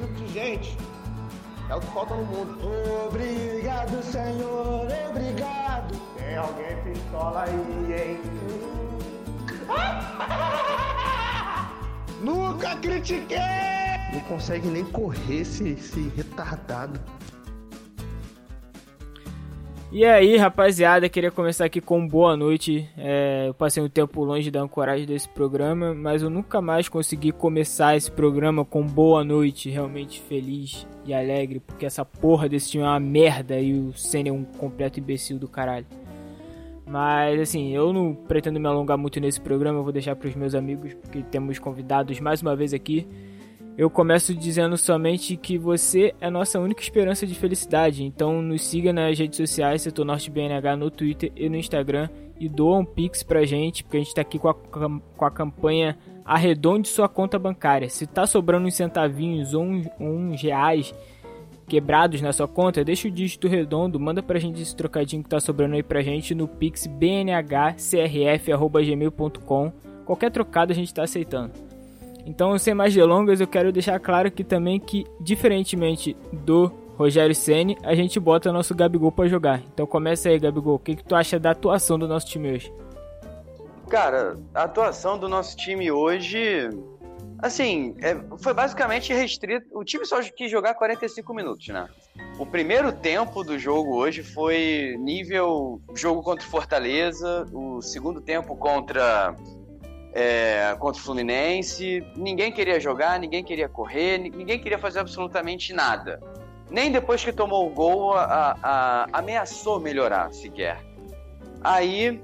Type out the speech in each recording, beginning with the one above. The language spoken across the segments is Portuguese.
tipo de gente é o que falta no mundo. Obrigado, Senhor, obrigado. Tem alguém pistola aí, hein? Nunca critiquei! Não consegue nem correr esse, esse retardado. E aí, rapaziada, queria começar aqui com boa noite. É, eu passei um tempo longe da ancoragem desse programa, mas eu nunca mais consegui começar esse programa com boa noite, realmente feliz e alegre, porque essa porra desse time é uma merda e o Senna é um completo imbecil do caralho. Mas assim, eu não pretendo me alongar muito nesse programa, eu vou deixar para os meus amigos, porque temos convidados mais uma vez aqui. Eu começo dizendo somente que você é nossa única esperança de felicidade. Então nos siga nas redes sociais, Setor Norte BNH no Twitter e no Instagram e doa um Pix pra gente, porque a gente tá aqui com a, com a campanha Arredonde sua conta bancária. Se tá sobrando uns centavinhos ou uns, uns reais quebrados na sua conta, deixa o dígito redondo, manda pra gente esse trocadinho que tá sobrando aí pra gente no pix bnhcrf.gmail.com. Qualquer trocado a gente tá aceitando. Então, sem mais delongas, eu quero deixar claro que também que, diferentemente do Rogério Ceni, a gente bota nosso Gabigol para jogar. Então começa aí, Gabigol. O que, que tu acha da atuação do nosso time hoje? Cara, a atuação do nosso time hoje, assim, é, foi basicamente restrito. O time só quis jogar 45 minutos, né? O primeiro tempo do jogo hoje foi nível jogo contra Fortaleza, o segundo tempo contra é, contra o Fluminense. Ninguém queria jogar, ninguém queria correr, ninguém queria fazer absolutamente nada. Nem depois que tomou o gol, a, a, ameaçou melhorar sequer. Aí,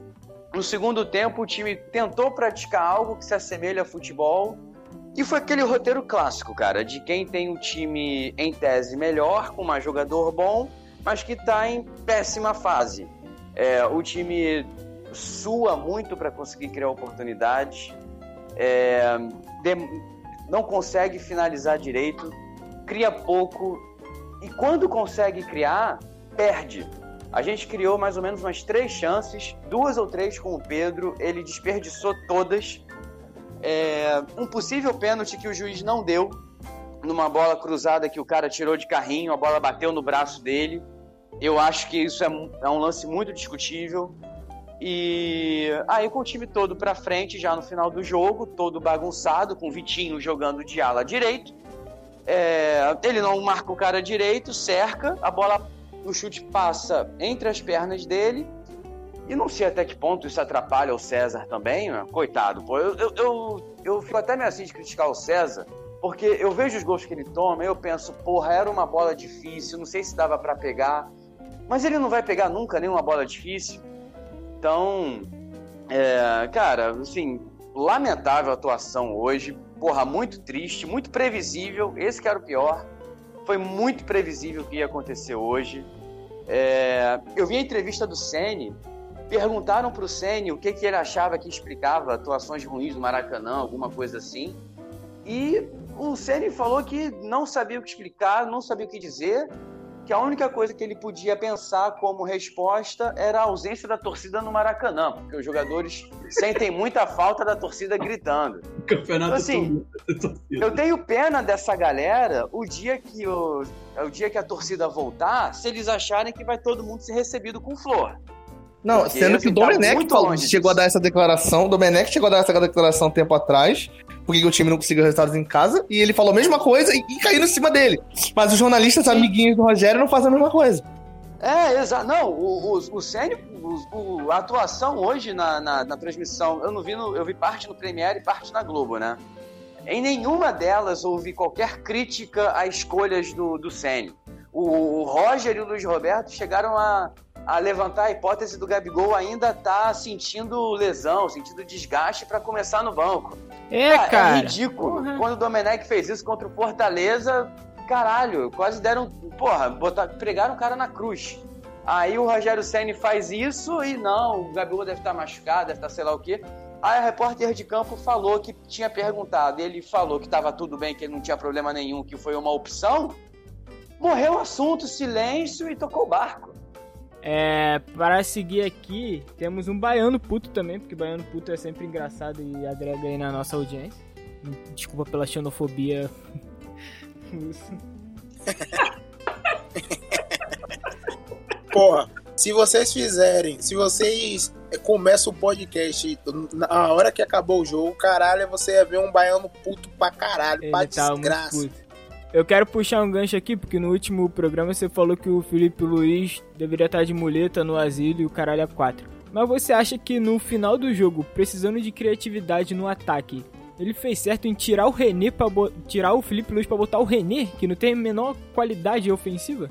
no segundo tempo, o time tentou praticar algo que se assemelha a futebol. E foi aquele roteiro clássico, cara, de quem tem o time em tese melhor, com um jogador bom, mas que está em péssima fase. É, o time sua muito para conseguir criar oportunidades, é, não consegue finalizar direito, cria pouco e quando consegue criar, perde. A gente criou mais ou menos umas três chances, duas ou três com o Pedro, ele desperdiçou todas. É, um possível pênalti que o juiz não deu, numa bola cruzada que o cara tirou de carrinho, a bola bateu no braço dele. Eu acho que isso é, é um lance muito discutível. E aí com o time todo para frente já no final do jogo, todo bagunçado, com o Vitinho jogando de ala direito. É, ele não marca o cara direito, cerca, a bola, o chute passa entre as pernas dele. E não sei até que ponto isso atrapalha o César também, né? coitado. Pô, eu, eu, eu, eu fico até meio assim de criticar o César, porque eu vejo os gols que ele toma e eu penso, porra, era uma bola difícil, não sei se dava para pegar. Mas ele não vai pegar nunca nenhuma bola difícil. Então, é, cara, assim, lamentável a atuação hoje. Porra, muito triste, muito previsível. Esse que era o pior. Foi muito previsível o que ia acontecer hoje. É, eu vi a entrevista do Sene. Perguntaram pro Sene o que, que ele achava que explicava atuações ruins do Maracanã, alguma coisa assim. E o Sene falou que não sabia o que explicar, não sabia o que dizer que a única coisa que ele podia pensar como resposta era a ausência da torcida no Maracanã, porque os jogadores sentem muita falta da torcida gritando. Campeonato então, assim, eu tenho pena dessa galera o dia que o, o dia que a torcida voltar, se eles acharem que vai todo mundo ser recebido com flor. Não, Porque, sendo que o assim, Domenech tá falou, chegou a dar essa declaração, o Domenech chegou a dar essa declaração um tempo atrás, porque o time não conseguiu resultados em casa, e ele falou a mesma coisa e, e caiu em cima dele. Mas os jornalistas amiguinhos do Rogério não fazem a mesma coisa. É, exato. Não, o, o, o a atuação hoje na, na, na, transmissão, eu não vi, no, eu vi parte no Premiere e parte na Globo, né? Em nenhuma delas houve qualquer crítica a escolhas do, do Sênio. O, o Roger e o Luiz Roberto chegaram a, a levantar a hipótese do Gabigol ainda tá sentindo lesão, sentindo desgaste para começar no banco. É, cara. cara. É ridículo. Uhum. Quando o Domenech fez isso contra o Fortaleza, caralho, quase deram. Porra, botar, pregaram o cara na cruz. Aí o Rogério Senni faz isso e não, o Gabigol deve estar machucado, deve estar sei lá o quê. Aí a repórter de campo falou que tinha perguntado, ele falou que estava tudo bem, que ele não tinha problema nenhum, que foi uma opção. Morreu o assunto, silêncio e tocou o barco. É, para seguir aqui, temos um baiano puto também, porque baiano puto é sempre engraçado e agrega aí na nossa audiência. Desculpa pela xenofobia Porra, se vocês fizerem, se vocês começam o podcast na hora que acabou o jogo, caralho, você ia ver um baiano puto pra caralho, Ele pra tá desgraça. Eu quero puxar um gancho aqui, porque no último programa você falou que o Felipe Luiz deveria estar de muleta no asilo e o caralho é 4. Mas você acha que no final do jogo, precisando de criatividade no ataque, ele fez certo em tirar o René para tirar o Felipe Luiz pra botar o René, que não tem a menor qualidade ofensiva?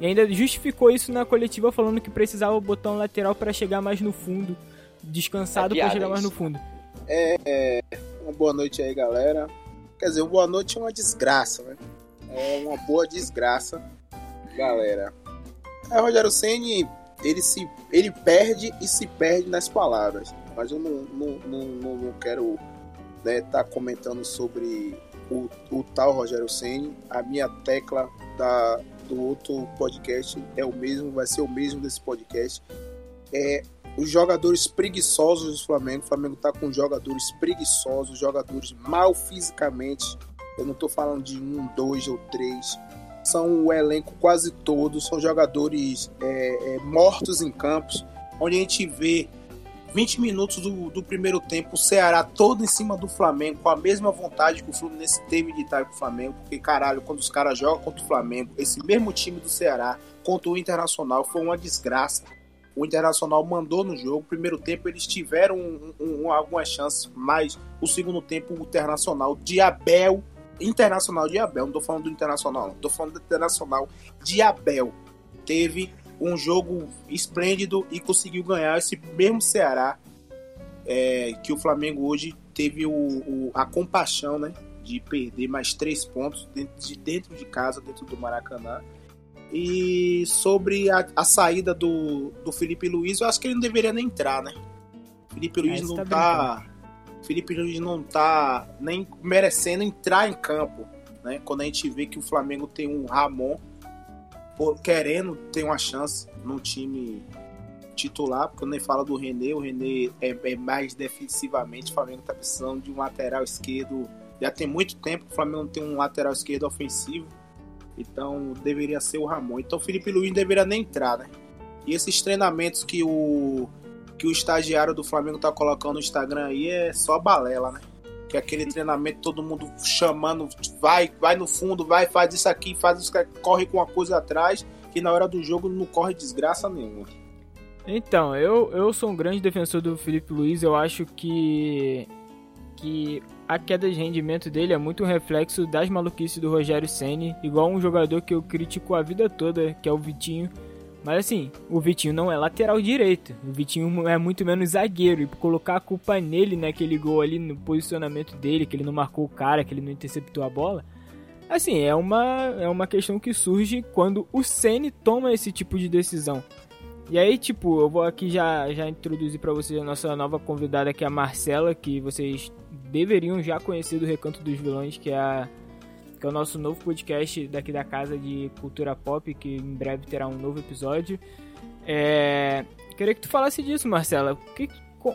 E ainda justificou isso na coletiva falando que precisava botar um lateral para chegar mais no fundo, descansado É pra piada chegar mais no fundo. Uma boa noite aí, galera. Quer dizer, uma boa noite é uma desgraça, né? É uma boa desgraça, galera. É, Rogério Ceni, ele se ele perde e se perde nas palavras. Mas eu não, não, não, não, não quero estar tá comentando sobre o, o tal Rogério Ceni. A minha tecla da, do outro podcast é o mesmo, vai ser o mesmo desse podcast. É os jogadores preguiçosos do Flamengo. O Flamengo tá com jogadores preguiçosos, jogadores mal fisicamente. Eu não tô falando de um, dois ou três. São o elenco quase todos, são jogadores é, é, mortos em campos, onde a gente vê 20 minutos do, do primeiro tempo, o Ceará todo em cima do Flamengo, com a mesma vontade que o Fluminense teve de estar com o Flamengo, porque caralho, quando os caras jogam contra o Flamengo, esse mesmo time do Ceará contra o Internacional foi uma desgraça. O Internacional mandou no jogo. Primeiro tempo eles tiveram um, um, um, algumas chances, mas o segundo tempo o Internacional de Abel, Internacional de Abel, não tô falando do Internacional, não, tô falando do Internacional de Abel, teve um jogo esplêndido e conseguiu ganhar esse mesmo Ceará é, que o Flamengo hoje teve o, o, a compaixão, né, de perder mais três pontos dentro de, dentro de casa, dentro do Maracanã. E sobre a, a, saída do, do Felipe Luiz, eu acho que ele não deveria nem entrar, né? Felipe Luiz Aí você não tá tá. Felipe Luiz não tá nem merecendo entrar em campo, né? Quando a gente vê que o Flamengo tem um Ramon querendo ter uma chance no time titular, porque eu nem falo do René, o René é, é mais defensivamente, o Flamengo tá precisando de um lateral esquerdo. Já tem muito tempo que o Flamengo não tem um lateral esquerdo ofensivo. Então deveria ser o Ramon. Então o Felipe Luiz não deveria nem entrar, né? E esses treinamentos que o que o estagiário do Flamengo tá colocando no Instagram aí é só balela, né? Que é aquele treinamento todo mundo chamando, vai, vai no fundo, vai, faz isso aqui, faz isso aqui, corre com uma coisa atrás, que na hora do jogo não corre desgraça nenhuma. Então, eu, eu sou um grande defensor do Felipe Luiz, eu acho que que a queda de rendimento dele é muito um reflexo das maluquices do Rogério Ceni, igual um jogador que eu critico a vida toda, que é o Vitinho. Mas assim, o Vitinho não é lateral direito, o Vitinho é muito menos zagueiro, e colocar a culpa nele naquele gol ali, no posicionamento dele, que ele não marcou o cara, que ele não interceptou a bola, assim, é uma, é uma questão que surge quando o Ceni toma esse tipo de decisão. E aí, tipo, eu vou aqui já, já introduzir para vocês a nossa nova convidada, que é a Marcela, que vocês deveriam já conhecer do Recanto dos Vilões, que é, a, que é o nosso novo podcast daqui da casa de cultura pop, que em breve terá um novo episódio. É, queria que tu falasse disso, Marcela. Que,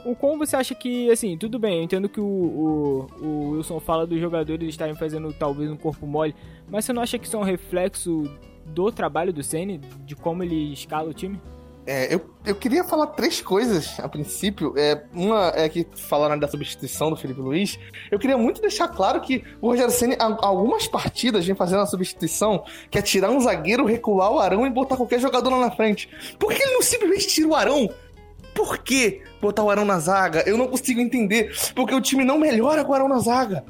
o como você acha que, assim, tudo bem, eu entendo que o, o, o Wilson fala dos jogadores estarem fazendo talvez um corpo mole, mas você não acha que isso é um reflexo do trabalho do Ceni, de como ele escala o time? É, eu, eu queria falar três coisas a princípio. É, uma é que falaram da substituição do Felipe Luiz. Eu queria muito deixar claro que o Rogério Senna, algumas partidas, vem fazendo a substituição, que é tirar um zagueiro, recuar o Arão e botar qualquer jogador lá na frente. Por que ele não simplesmente tira o Arão? Por que botar o Arão na zaga? Eu não consigo entender. Porque o time não melhora com o Arão na zaga.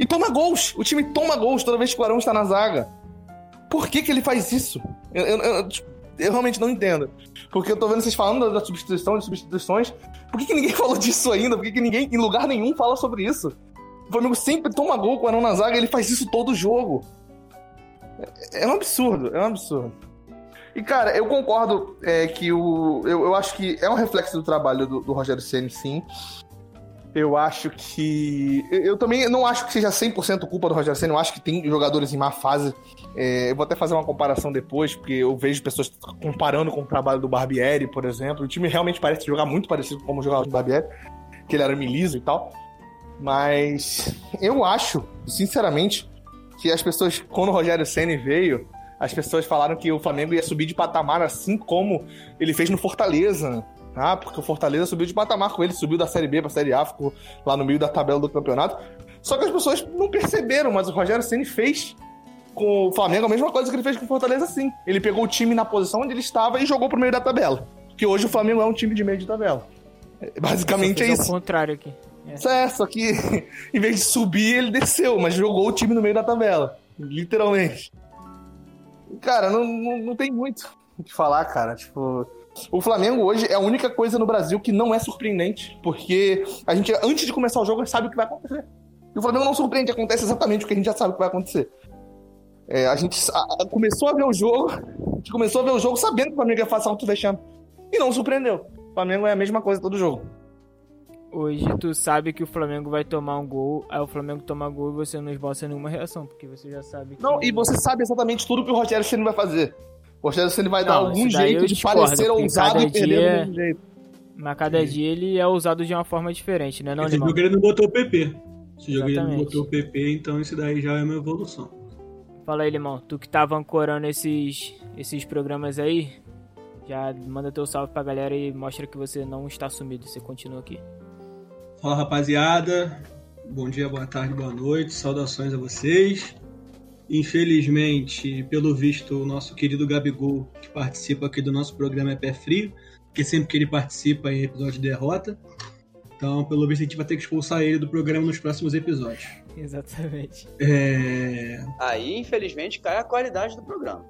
E toma gols. O time toma gols toda vez que o Arão está na zaga. Por que, que ele faz isso? Eu, eu, eu, eu realmente não entendo. Porque eu tô vendo vocês falando da substituição, de substituições. Por que, que ninguém falou disso ainda? Por que, que ninguém, em lugar nenhum, fala sobre isso? O Flamengo sempre toma gol com o Arão na zaga, ele faz isso todo jogo. É, é um absurdo, é um absurdo. E, cara, eu concordo é, que o. Eu, eu acho que é um reflexo do trabalho do, do Rogério Senna, sim. Eu acho que. Eu também não acho que seja 100% culpa do Rogério Senna. Eu acho que tem jogadores em má fase. É, eu vou até fazer uma comparação depois, porque eu vejo pessoas comparando com o trabalho do Barbieri, por exemplo. O time realmente parece jogar muito parecido com como jogava o Barbieri, que ele era miliso e tal. Mas eu acho, sinceramente, que as pessoas, quando o Rogério Senna veio, as pessoas falaram que o Flamengo ia subir de patamar assim como ele fez no Fortaleza. Ah, porque o Fortaleza subiu de patamar com ele, subiu da Série B pra Série A, ficou lá no meio da tabela do campeonato. Só que as pessoas não perceberam, mas o Rogério Senna fez com o Flamengo a mesma coisa que ele fez com o Fortaleza, sim. Ele pegou o time na posição onde ele estava e jogou pro meio da tabela. Que hoje o Flamengo é um time de meio de tabela. Basicamente é isso. o contrário aqui. É. é, só que em vez de subir, ele desceu, mas jogou o time no meio da tabela. Literalmente. Cara, não, não, não tem muito o que falar, cara. Tipo, o Flamengo hoje é a única coisa no Brasil que não é surpreendente, porque a gente, antes de começar o jogo, sabe o que vai acontecer. E o Flamengo não surpreende, acontece exatamente o que a gente já sabe que vai acontecer. É, a gente a, a, começou a ver o jogo, a gente começou a ver o jogo sabendo que o Flamengo ia fazer alto vexame. E não surpreendeu. O Flamengo é a mesma coisa todo jogo. Hoje tu sabe que o Flamengo vai tomar um gol, aí o Flamengo toma gol e você não esboça nenhuma reação, porque você já sabe que... Não, e você sabe exatamente tudo que o Rogério Ceni vai fazer. O Rogério Ceni vai não, dar algum jeito de parecer ousado e perder dia... do mesmo jeito. Mas cada dia ele é usado de uma forma diferente, né, não, Esse jogo ele não botou o PP. Esse jogo ele não botou o PP, então isso daí já é uma evolução. Fala aí, Limão. Tu que tava ancorando esses, esses programas aí, já manda teu salve pra galera e mostra que você não está sumido, você continua aqui. Fala rapaziada, bom dia, boa tarde, boa noite, saudações a vocês. Infelizmente, pelo visto, o nosso querido Gabigol, que participa aqui do nosso programa é pé frio, porque sempre que ele participa em episódio de derrota. Então, pelo visto, a gente vai ter que expulsar ele do programa nos próximos episódios. Exatamente. É... Aí, infelizmente, cai a qualidade do programa.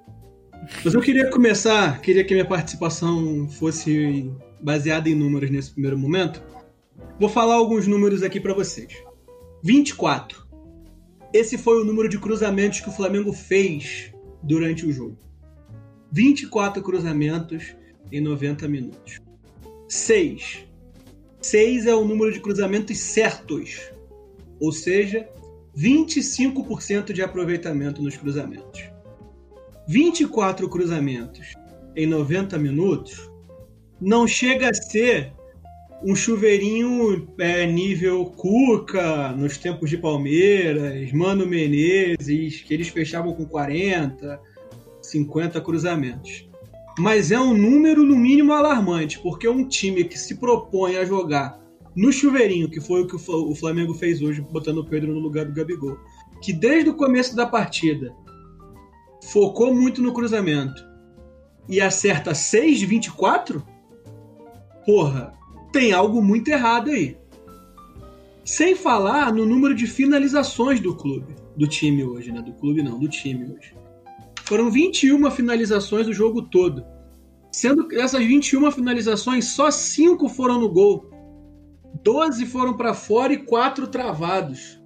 Mas eu queria começar, queria que minha participação fosse baseada em números nesse primeiro momento. Vou falar alguns números aqui para vocês. 24. Esse foi o número de cruzamentos que o Flamengo fez durante o jogo. 24 cruzamentos em 90 minutos. 6. 6 é o número de cruzamentos certos. Ou seja, 25% de aproveitamento nos cruzamentos. 24 cruzamentos em 90 minutos não chega a ser um chuveirinho é, nível Cuca nos tempos de Palmeiras, Mano Menezes, que eles fechavam com 40, 50 cruzamentos. Mas é um número no mínimo alarmante, porque um time que se propõe a jogar no chuveirinho, que foi o que o Flamengo fez hoje, botando o Pedro no lugar do Gabigol, que desde o começo da partida focou muito no cruzamento e acerta 6 de 24? Porra, tem algo muito errado aí. Sem falar no número de finalizações do clube, do time hoje, né? Do clube não, do time hoje. Foram 21 finalizações o jogo todo. Sendo que essas 21 finalizações, só 5 foram no gol. 12 foram para fora e 4 travados.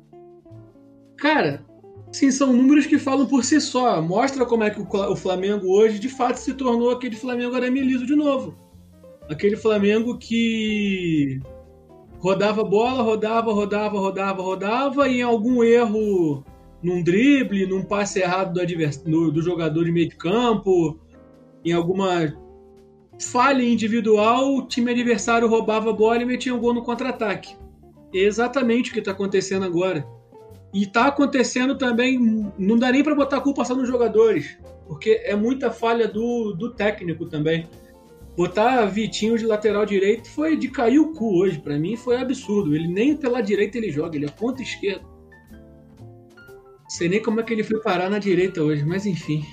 Cara, sim, são números que falam por si só. Mostra como é que o Flamengo hoje de fato se tornou aquele Flamengo arame liso de novo aquele Flamengo que rodava bola, rodava, rodava, rodava, rodava, e em algum erro num drible, num passe errado do, advers... do jogador de meio de campo, em alguma falha individual, o time adversário roubava a bola e metia um gol no contra-ataque. É exatamente o que está acontecendo agora. E está acontecendo também, não dá nem para botar a culpa só nos jogadores, porque é muita falha do, do técnico também. Botar Vitinho de lateral direito foi de cair o cu hoje. para mim foi absurdo. Ele nem pela direita ele joga, ele é ponta esquerda. Sei nem como é que ele foi parar na direita hoje, mas enfim.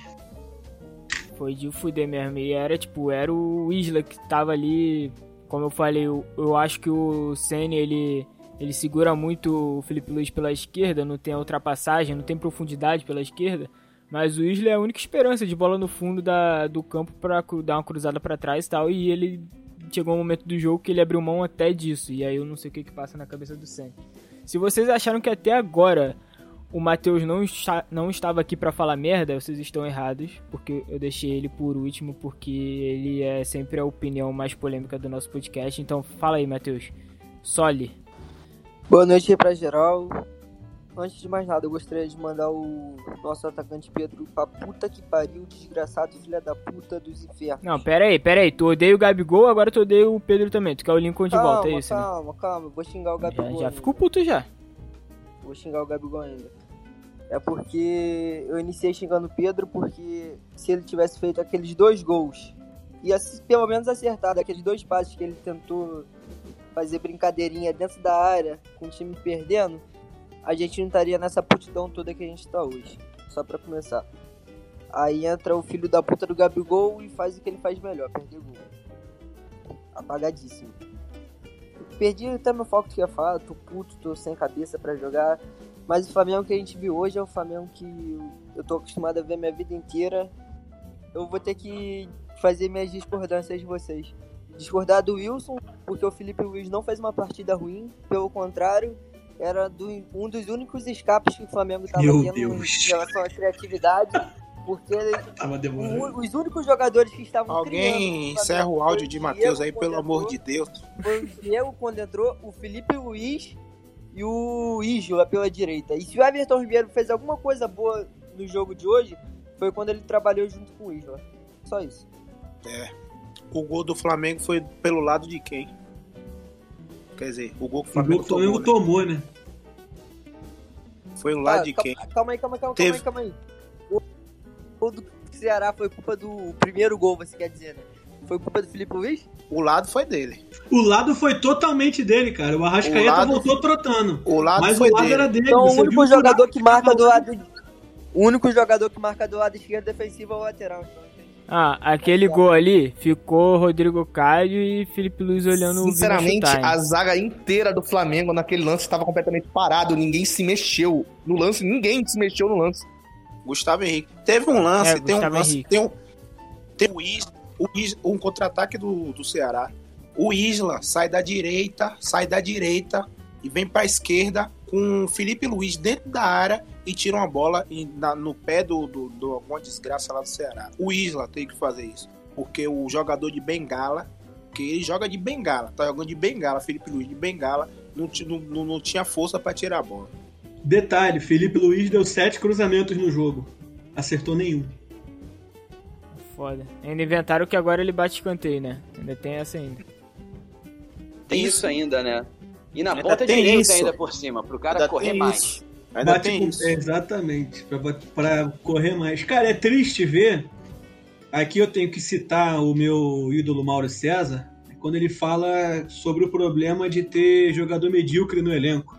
Foi de fuder mesmo. E era tipo, era o Isla que tava ali. Como eu falei, eu, eu acho que o Senna ele, ele segura muito o Felipe Luiz pela esquerda, não tem ultrapassagem, não tem profundidade pela esquerda. Mas o Isla é a única esperança de bola no fundo da, do campo para dar uma cruzada para trás e tal. E ele chegou um momento do jogo que ele abriu mão até disso. E aí eu não sei o que, que passa na cabeça do Sen. Se vocês acharam que até agora o Matheus não, não estava aqui para falar merda, vocês estão errados. Porque eu deixei ele por último, porque ele é sempre a opinião mais polêmica do nosso podcast. Então fala aí, Matheus. Sole. Boa noite pra geral antes de mais nada, eu gostaria de mandar o nosso atacante Pedro pra puta que pariu, desgraçado filha da puta dos infernos. Não, pera aí, pera aí. Tu odeia o Gabigol, agora tu odeia o Pedro também. Tu quer o Lincoln de calma, volta, é isso? Calma, calma, calma. Vou xingar o Gabigol. Já, já ficou puto já. Vou xingar o Gabigol ainda. é porque eu iniciei xingando o Pedro porque se ele tivesse feito aqueles dois gols e pelo menos acertado aqueles dois passes que ele tentou fazer brincadeirinha dentro da área com o time perdendo, a gente não estaria nessa putidão toda que a gente tá hoje. Só pra começar. Aí entra o filho da puta do Gabigol e faz o que ele faz melhor, perder gol. Apagadíssimo. Perdi até meu foco que ia falar, tô puto, tô sem cabeça para jogar. Mas o Flamengo que a gente viu hoje é o Flamengo que eu tô acostumado a ver minha vida inteira. Eu vou ter que fazer minhas discordâncias de vocês. Discordar do Wilson, porque o Felipe Luiz não fez uma partida ruim, pelo contrário, era do, um dos únicos escapes que o Flamengo estava tendo Deus. em relação à criatividade. Porque o, os únicos jogadores que estavam Alguém encerra o áudio de Matheus aí, pelo amor de Deus. Foi o Diego quando entrou, o Felipe Luiz e o Isla pela direita. E se o Everton Ribeiro fez alguma coisa boa no jogo de hoje, foi quando ele trabalhou junto com o Isla. Só isso. É. O gol do Flamengo foi pelo lado de quem? Quer dizer, o gol que o Flamengo, o Flamengo tomou, tomou né? Foi o lado ah, de calma, quem? Calma aí, calma aí, calma, Teve... calma aí, calma aí. O gol do Ceará foi culpa do primeiro gol, você quer dizer, né? Foi culpa do Felipe Luiz? O lado foi dele. O lado foi totalmente dele, cara. O Arrascaeta o lado... voltou trotando. O lado mas foi o lado dele. era dele. Então o único jogador que marca do lado. O único jogador que marca do lado esquerdo defensivo é o lateral. Então. Ah, aquele gol ali ficou Rodrigo Caio e Felipe Luiz olhando Sinceramente, o a zaga inteira do Flamengo naquele lance estava completamente parado, ninguém se mexeu. No lance, ninguém se mexeu no lance. Gustavo Henrique. Teve um lance, é, tem um lance, tem um tem o Isla, o Isla, um contra-ataque do, do Ceará. O Isla sai da direita, sai da direita e vem para a esquerda com o Felipe Luiz dentro da área e tira uma bola na, no pé do, do, do alguma desgraça lá do Ceará. O Isla tem que fazer isso. Porque o jogador de bengala, que ele joga de bengala, tá jogando de bengala, Felipe Luiz de bengala, não, não, não tinha força para tirar a bola. Detalhe, Felipe Luiz deu sete cruzamentos no jogo. Acertou nenhum. Foda. Ainda inventaram que agora ele bate escanteio, né? Ainda tem essa ainda. Tem isso ainda, né? E na ainda ponta direita isso. ainda por cima, pro cara ainda correr mais. Isso. Ainda Bate tem isso. Exatamente, para correr mais. Cara, é triste ver. Aqui eu tenho que citar o meu ídolo Mauro César, quando ele fala sobre o problema de ter jogador medíocre no elenco.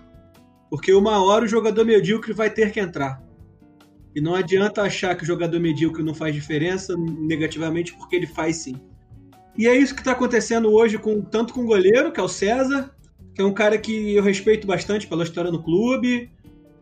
Porque uma hora o jogador medíocre vai ter que entrar. E não adianta achar que o jogador medíocre não faz diferença negativamente, porque ele faz sim. E é isso que está acontecendo hoje, com tanto com o goleiro, que é o César, que é um cara que eu respeito bastante pela história no clube,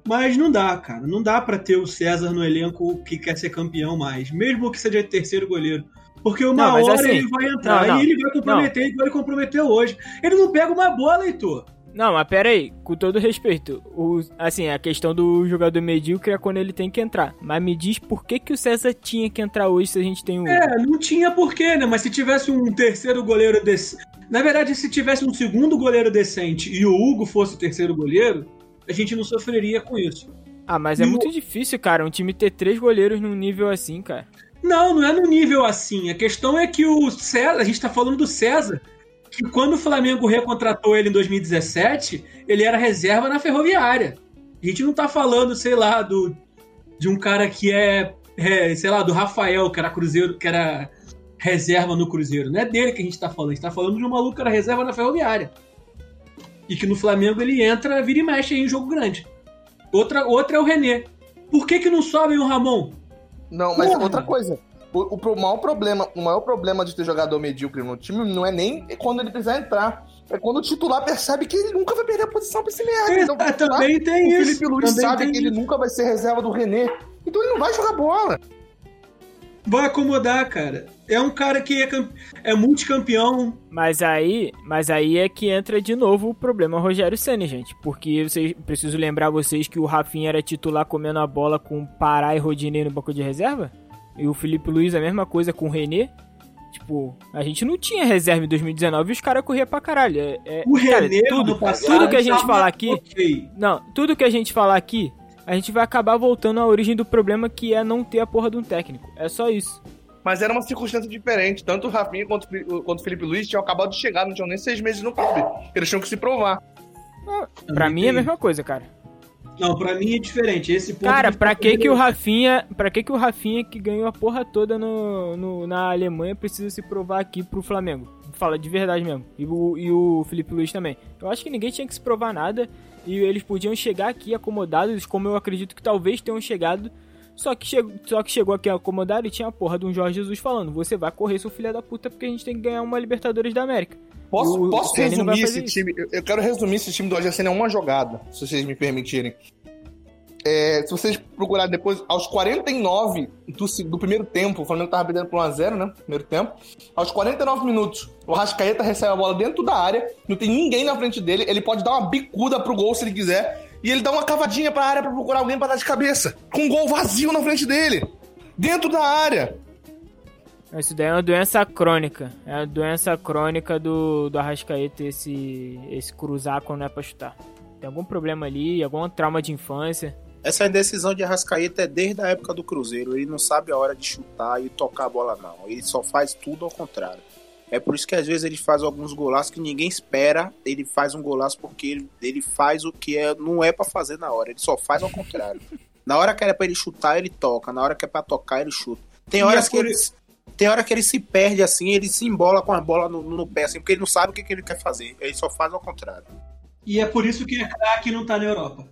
mas não dá, cara. Não dá para ter o César no elenco que quer ser campeão mais, mesmo que seja terceiro goleiro. Porque uma não, hora assim, ele vai entrar não, não, e ele vai comprometer igual ele comprometeu hoje. Ele não pega uma bola, Heitor. Não, mas pera aí, com todo respeito, o, assim, a questão do jogador medíocre é quando ele tem que entrar. Mas me diz por que, que o César tinha que entrar hoje se a gente tem um. É, não tinha porquê, né? Mas se tivesse um terceiro goleiro desse. Na verdade, se tivesse um segundo goleiro decente e o Hugo fosse o terceiro goleiro, a gente não sofreria com isso. Ah, mas é muito difícil, cara, um time ter três goleiros num nível assim, cara. Não, não é no nível assim. A questão é que o César, a gente tá falando do César, que quando o Flamengo recontratou ele em 2017, ele era reserva na Ferroviária. A gente não tá falando, sei lá, do de um cara que é, é, sei lá, do Rafael, que era Cruzeiro, que era reserva no Cruzeiro. Não é dele que a gente tá falando. A gente tá falando de um maluco que era reserva na Ferroviária. E que no Flamengo ele entra, vira e mexe em jogo grande. Outra, outra é o René. Por que, que não sobe o Ramon? Não, mas Porra. outra coisa. O, o, o, maior problema, o maior problema de ter jogador medíocre no time não é nem quando ele precisar entrar. É quando o titular percebe que ele nunca vai perder a posição pra esse merda. É, então, também tem o isso. Felipe Luiz sabe que isso. ele nunca vai ser reserva do René. Então ele não vai jogar bola. Vai acomodar, cara. É um cara que é, é multicampeão. Mas aí, mas aí é que entra de novo o problema Rogério Senna, gente. Porque vocês, preciso lembrar vocês que o Rafinha era titular comendo a bola com Pará e Rodinei no banco de reserva. E o Felipe Luiz a mesma coisa com o René. Tipo, a gente não tinha reserva em 2019 e os caras corriam pra caralho. É, é, o cara, René, tudo, tudo que a gente falar aqui. Não, tudo que a gente falar aqui, a gente vai acabar voltando à origem do problema que é não ter a porra de um técnico. É só isso. Mas era uma circunstância diferente. Tanto o Rafinha quanto, quanto o Felipe Luiz tinham acabado de chegar, não tinham nem seis meses no clube. Eles tinham que se provar. Ah, pra mim é a mesma coisa, cara. Não, pra mim é diferente. Esse ponto Cara, pra que que o Rafinha, pra que que o Rafinha que ganhou a porra toda no, no- na Alemanha precisa se provar aqui pro Flamengo? Fala de verdade mesmo. E o, e o Felipe Luiz também. Eu acho que ninguém tinha que se provar nada e eles podiam chegar aqui acomodados, como eu acredito que talvez tenham chegado. Só que, chegou, só que chegou aqui acomodado e tinha a porra de um Jorge Jesus falando: Você vai correr, seu filho da puta, porque a gente tem que ganhar uma Libertadores da América. Posso, O- posso o resumir esse isso. time? Eu, eu quero resumir esse time do Rogério Senna em uma jogada, se vocês me permitirem. É, se vocês procurarem depois, aos 49 do, do primeiro tempo, o Flamengo tava perdendo por 1x0, né? Primeiro tempo. Aos 49 minutos, o Rascaeta recebe a bola dentro da área, não tem ninguém na frente dele, ele pode dar uma bicuda pro gol se ele quiser, e ele dá uma cavadinha pra área pra procurar alguém pra dar de cabeça. Com um gol vazio na frente dele. Dentro da área. Isso daí é uma doença crônica. É a doença crônica do, do Arrascaeta esse, esse cruzar quando é pra chutar. Tem algum problema ali, algum trauma de infância. Essa indecisão de Arrascaeta é desde a época do Cruzeiro. Ele não sabe a hora de chutar e tocar a bola, não. Ele só faz tudo ao contrário. É por isso que às vezes ele faz alguns golaços que ninguém espera. Ele faz um golaço porque ele, ele faz o que é, não é pra fazer na hora. Ele só faz ao contrário. Na hora que era pra ele chutar, ele toca. Na hora que é pra tocar, ele chuta. Tem E horas é que ele, tem hora que ele se perde assim, ele se embola com a bola no, no pé, assim, porque ele não sabe o que, que ele quer fazer. Ele só faz ao contrário. E é por isso que é craque não tá na Europa.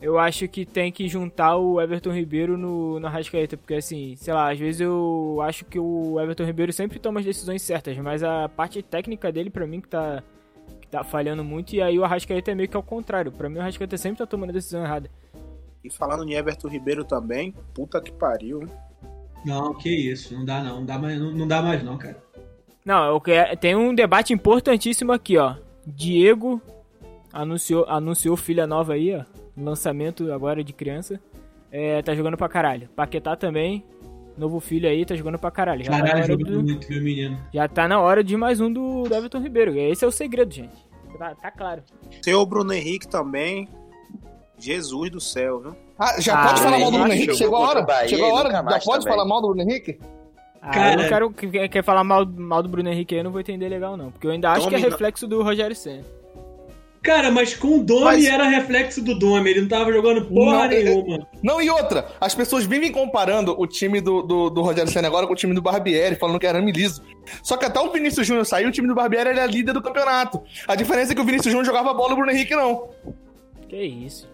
Eu acho que tem que juntar o Everton Ribeiro no, no Arrascaeta, porque assim, sei lá, às vezes eu acho que o Everton Ribeiro sempre toma as decisões certas, mas a parte técnica dele, pra mim, que tá, que tá falhando muito, e aí o Arrascaeta é meio que ao contrário. Pra mim, o Arrascaeta sempre tá tomando a decisão errada. E falando em Everton Ribeiro também, puta que pariu. hein? Não, que isso. Não dá não. Não dá mais não, não, dá mais, não cara. Não, eu que- tem um debate importantíssimo aqui, ó. Diego anunciou, anunciou filha nova aí, ó. Lançamento agora de criança. É, tá jogando pra caralho. Paquetá também. Novo filho aí, tá jogando pra caralho. Já, tá, na Caralho, hora jogando do- muito, meu menino. já tá na hora de mais um do, do Everton Ribeiro. Esse é o segredo, gente. Tá, tá claro. Seu Bruno Henrique também. Jesus do céu, viu? Ah, já Ah, pode falar mal do Henrique Bruno Henrique? Chegou a hora? o Bahia Chegou a hora? Já pode também. falar mal do Bruno Henrique? Ah, Cara- eu não quero que quer- quer falar mal, mal do Bruno Henrique aí, eu não vou entender legal, não. Porque eu ainda acho que é reflexo do Rogério Senna. Cara, mas com o Domi Mas- era reflexo do Domi. Ele não tava jogando porra Não, é- nenhuma. Não, e outra, as pessoas vivem comparando o time do, do, do Rogério Senna agora com o time do Barbieri, falando que era arame liso. Só que até o Vinícius Júnior saiu, o time do Barbieri era líder do campeonato. A diferença é que o Vinícius Júnior jogava bola e o Bruno Henrique não. Que isso.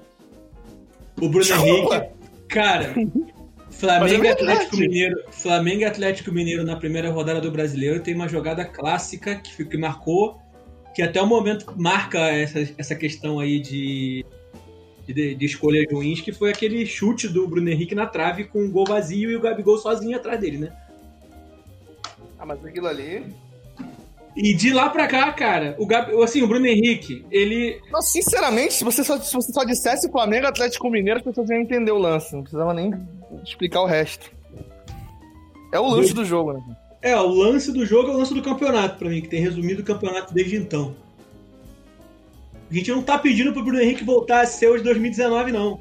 O Bruno Desculpa. Henrique, cara, Flamengo é e verdade. Atlético Mineiro, Flamengo Atlético Mineiro na primeira rodada do Brasileiro tem uma jogada clássica que, que marcou, que até o momento marca essa, essa questão aí de, de, de escolha de ruins, que foi aquele chute do Bruno Henrique na trave com um gol vazio e o Gabigol sozinho atrás dele, né? Ah, mas aquilo ali. E de lá pra cá, cara, o Gabi, assim, o Bruno Henrique, ele Não, sinceramente, se você, só, se você só dissesse Flamengo Atlético Mineiro, as pessoas iam entender o lance. Não precisava nem explicar o resto. É o lance do jogo, né? É, o lance do jogo é o lance do campeonato, pra mim, que tem resumido o campeonato desde então. A gente não tá pedindo pro Bruno Henrique voltar a ser o de 2019, não.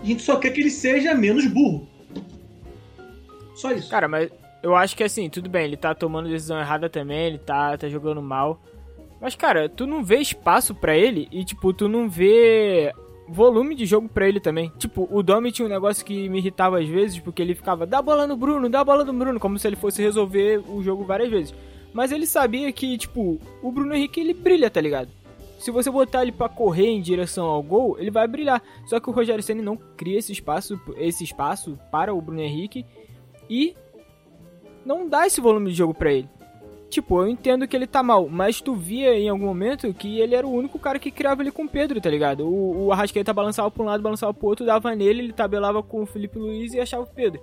A gente só quer que ele seja menos burro. Só isso. Cara, mas eu acho que assim, tudo bem, ele tá tomando decisão errada também, ele tá, tá jogando mal. Mas, cara, tu não vê espaço pra ele e, tipo, tu não vê volume de jogo pra ele também. Tipo, o Domi tinha um negócio que me irritava às vezes, porque ele ficava, dá bola no Bruno, dá bola no Bruno, como se ele fosse resolver o jogo várias vezes. Mas ele sabia que, tipo, o Bruno Henrique, ele brilha, tá ligado? Se você botar ele pra correr em direção ao gol, ele vai brilhar. Só que o Rogério Ceni não cria esse espaço, esse espaço para o Bruno Henrique e não dá esse volume de jogo pra ele. Tipo, eu entendo que ele tá mal, mas tu via em algum momento que ele era o único cara que criava ali com o Pedro, tá ligado? O, o Arrascaeta balançava pra um lado, balançava pro outro, dava nele, ele tabelava com o Felipe Luiz e achava o Pedro.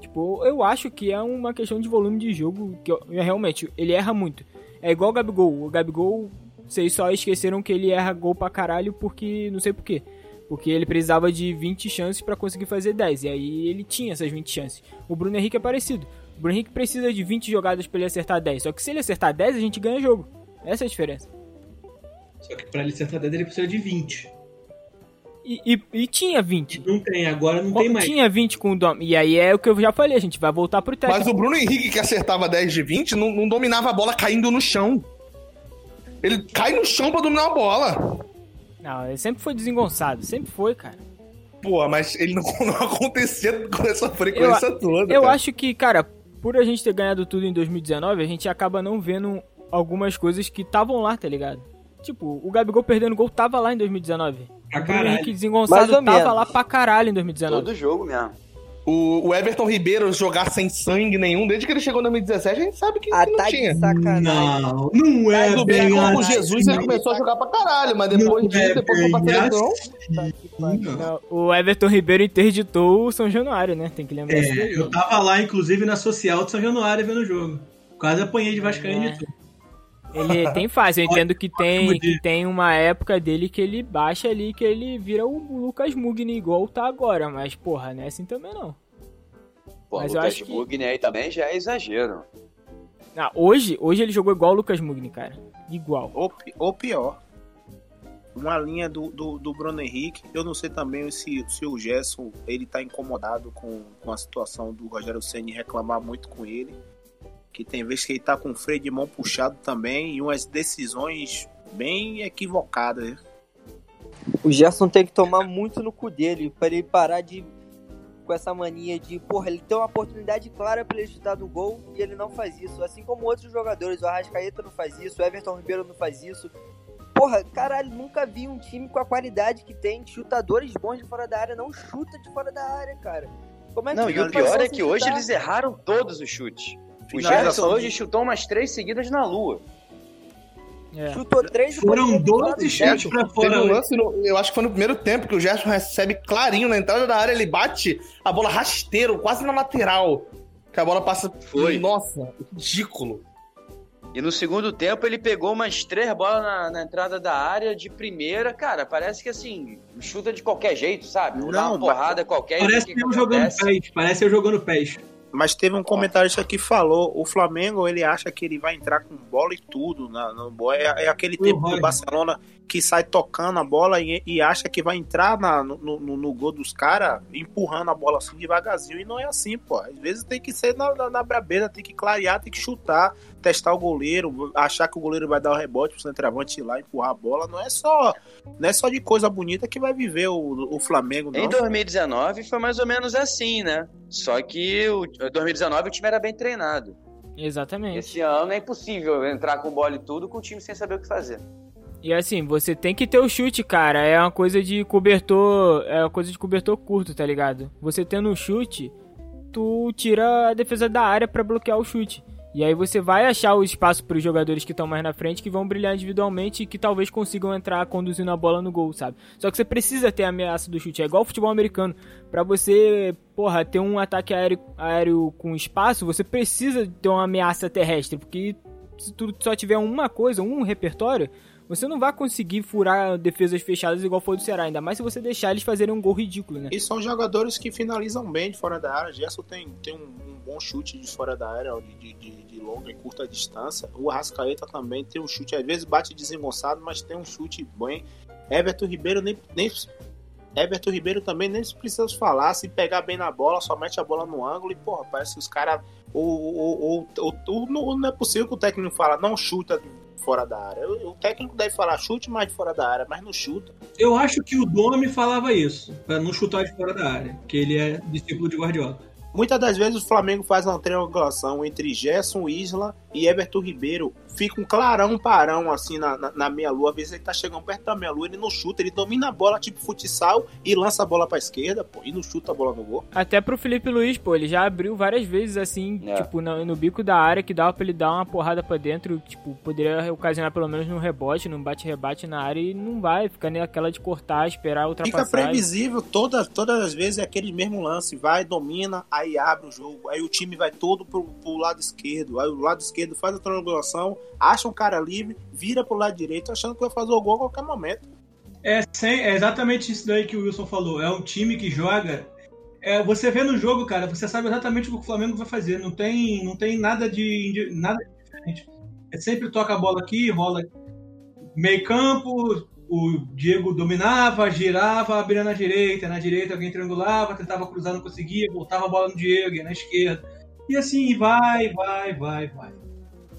Tipo, eu acho que é uma questão de volume de jogo que eu- realmente ele erra muito. É igual o Gabigol. O Gabigol, vocês só esqueceram que ele erra gol pra caralho porque não sei porquê. Porque ele precisava de 20 chances pra conseguir fazer 10. E aí ele tinha essas 20 chances. O Bruno Henrique é parecido. O Bruno Henrique precisa de 20 jogadas pra ele acertar 10. Só que se ele acertar 10, a gente ganha jogo. Essa é a diferença. Só que pra ele acertar 10, ele precisa de 20. E, e- e tinha 20. Não tem, agora não tem mais. Tinha 20 com o Dom. E aí é o que eu já falei, a gente vai voltar pro técnico. Mas o Bruno Henrique, que acertava 10 de 20, não, não dominava a bola caindo no chão. Ele cai no chão pra dominar a bola. Não, ele sempre foi desengonçado, sempre foi, cara. Pô, mas ele não, não acontecia com essa frequência eu, toda. Eu cara. acho que, cara, por a gente ter ganhado tudo em 2019, a gente acaba não vendo algumas coisas que estavam lá, tá ligado? Tipo, o Gabigol perdendo gol tava lá em 2019. Pra O caralho. Henrique desengonçado tava menos. lá pra caralho em 2019. Todo jogo mesmo. O, o Everton Ribeiro jogar sem sangue nenhum, desde que ele chegou em 2017, a gente sabe que, Ah, que não tá tinha. de sacanagem. Não, não é Tudo bem, bem com. Jesus ele começou a jogar pra caralho, mas depois Não disso, é depois foi pra seleção. Não. O Everton Ribeiro interditou o São Januário, né? Tem que lembrar isso É, eu tava lá, inclusive, na social de São Januário vendo o jogo. Quase apanhei de Vascaíno É. Ele tem fase, eu entendo que tem, que tem uma época dele que ele baixa ali, que ele vira o Lucas Mugni igual tá agora, mas porra, não é assim também não. Pô, Mas eu Lucas acho que- Mugni aí também já é exagero. Ah, hoje, hoje ele jogou igual o Lucas Mugni, cara. Igual. Ou, ou pior, uma linha do, do, do Bruno Henrique. Eu não sei também se, se o Gerson ele tá incomodado com, com a situação do Rogério Ceni reclamar muito com ele. Que tem vezes que ele tá com o freio de mão puxado também e umas decisões bem equivocadas. O Gerson tem que tomar muito no cu dele pra ele parar de com essa mania de, porra, ele tem uma oportunidade clara pra ele chutar do gol e ele não faz isso. Assim como outros jogadores, o Arrascaeta não faz isso, o Everton Ribeiro não faz isso. Porra, caralho, nunca vi um time com a qualidade que tem de chutadores bons de fora da área, não chuta de fora da área, cara. Como é que Não, e o pior é que hoje chutar? eles erraram todos os chutes. O Gerson hoje chutou umas três seguidas na lua. É. chutou três Foram gols 12 chutes pra fora. um lance, no- eu acho que foi no primeiro tempo, que o Gerson recebe clarinho na entrada da área, ele bate a bola rasteiro, quase na lateral. Que a bola passa. Foi. Nossa, ridículo. E no segundo tempo ele pegou umas três bolas na, na entrada da área de primeira. Cara, parece que assim, chuta de qualquer jeito, sabe? Ou dá Não, uma porrada qualquer Parece vê eu que jogando acontece. pés. Parece eu jogando pés. Mas teve um comentarista que falou, o Flamengo ele acha que ele vai entrar com bola e tudo na, no. É, é aquele tempo do Barcelona que sai tocando a bola e, e acha que vai entrar na- no, no- no gol dos caras, empurrando a bola assim devagarzinho. E não é assim, pô. Às vezes tem que ser na, na, na brabeira, tem que clarear, tem que chutar, testar o goleiro, achar que o goleiro vai dar o rebote pro centroavante ir lá empurrar a bola. Não é só, não é só de coisa bonita que vai viver o, o Flamengo, não. Em 2019 foi mais ou menos assim, né? Só que o 2019 o time era bem treinado. Exatamente. Esse ano é impossível entrar com bola e tudo com o time sem saber o que fazer. E assim, você tem que ter o chute, cara. É uma coisa de cobertor. É uma coisa de cobertor curto, tá ligado? Você tendo o chute, tu tira a defesa da área pra bloquear o chute. E aí você vai achar o espaço pros jogadores que estão mais na frente, que vão brilhar individualmente e que talvez consigam entrar conduzindo a bola no gol, sabe? Só que você precisa ter a ameaça do chute. É igual futebol americano. Pra você, porra, ter um ataque aéreo, aéreo com espaço, você precisa ter uma ameaça terrestre. Porque se tu só tiver uma coisa, um repertório, você não vai conseguir furar defesas fechadas igual foi do Ceará, ainda mais se você deixar eles fazerem um gol ridículo, né? E são jogadores que finalizam bem de fora da área. Gerson tem, tem um, um bom chute de fora da área, de, de, de longa e curta distância. O Arrascaeta também tem um chute, às vezes bate desengonçado, mas tem um chute bem. Everton Ribeiro nem. nem Everton Ribeiro também nem precisa falar. Se pegar bem na bola, só mete a bola no ângulo e, porra, parece que os caras. Ou, ou, ou, não, é possível que o técnico fala, não chuta fora da área. O, técnico deve falar, chute mais de fora da área, mas não chuta. Eu acho que o Domi falava isso, pra não chutar de fora da área, que ele é discípulo de Guardiola. Muitas das vezes o Flamengo faz uma triangulação entre Gerson, Isla e Everton Ribeiro. Fica um clarão, um parão assim na, na, na meia-lua. Às vezes ele tá chegando perto da meia-lua, ele não chuta, ele domina a bola tipo futsal e lança a bola pra esquerda, pô, e não chuta a bola no gol. Até pro Felipe Luiz, pô, ele já abriu várias vezes assim, É. tipo, no, no bico da área, que dava pra ele dar uma porrada pra dentro, tipo, poderia ocasionar pelo menos num rebote, num bate-rebate na área e não vai, fica naquela de cortar, esperar a Fica previsível, toda, todas as vezes é aquele mesmo lance. Vai, domina, aí abre o jogo. Aí o time vai todo pro, pro lado esquerdo. Aí o lado esquerdo faz a triangulação, acha um cara livre, vira pro lado direito, achando que vai fazer o gol a qualquer momento. É, sem- é exatamente isso daí que o Wilson falou. É um time que joga. é, você vê no jogo, cara, você sabe exatamente o que o Flamengo vai fazer. Não tem, não tem nada de nada de diferente. É sempre toca a bola aqui, rola meio campo. O Diego dominava, girava, abria na direita. Na direita alguém triangulava, tentava cruzar, não conseguia, voltava a bola no Diego, ia na esquerda. E assim vai, vai, vai, vai.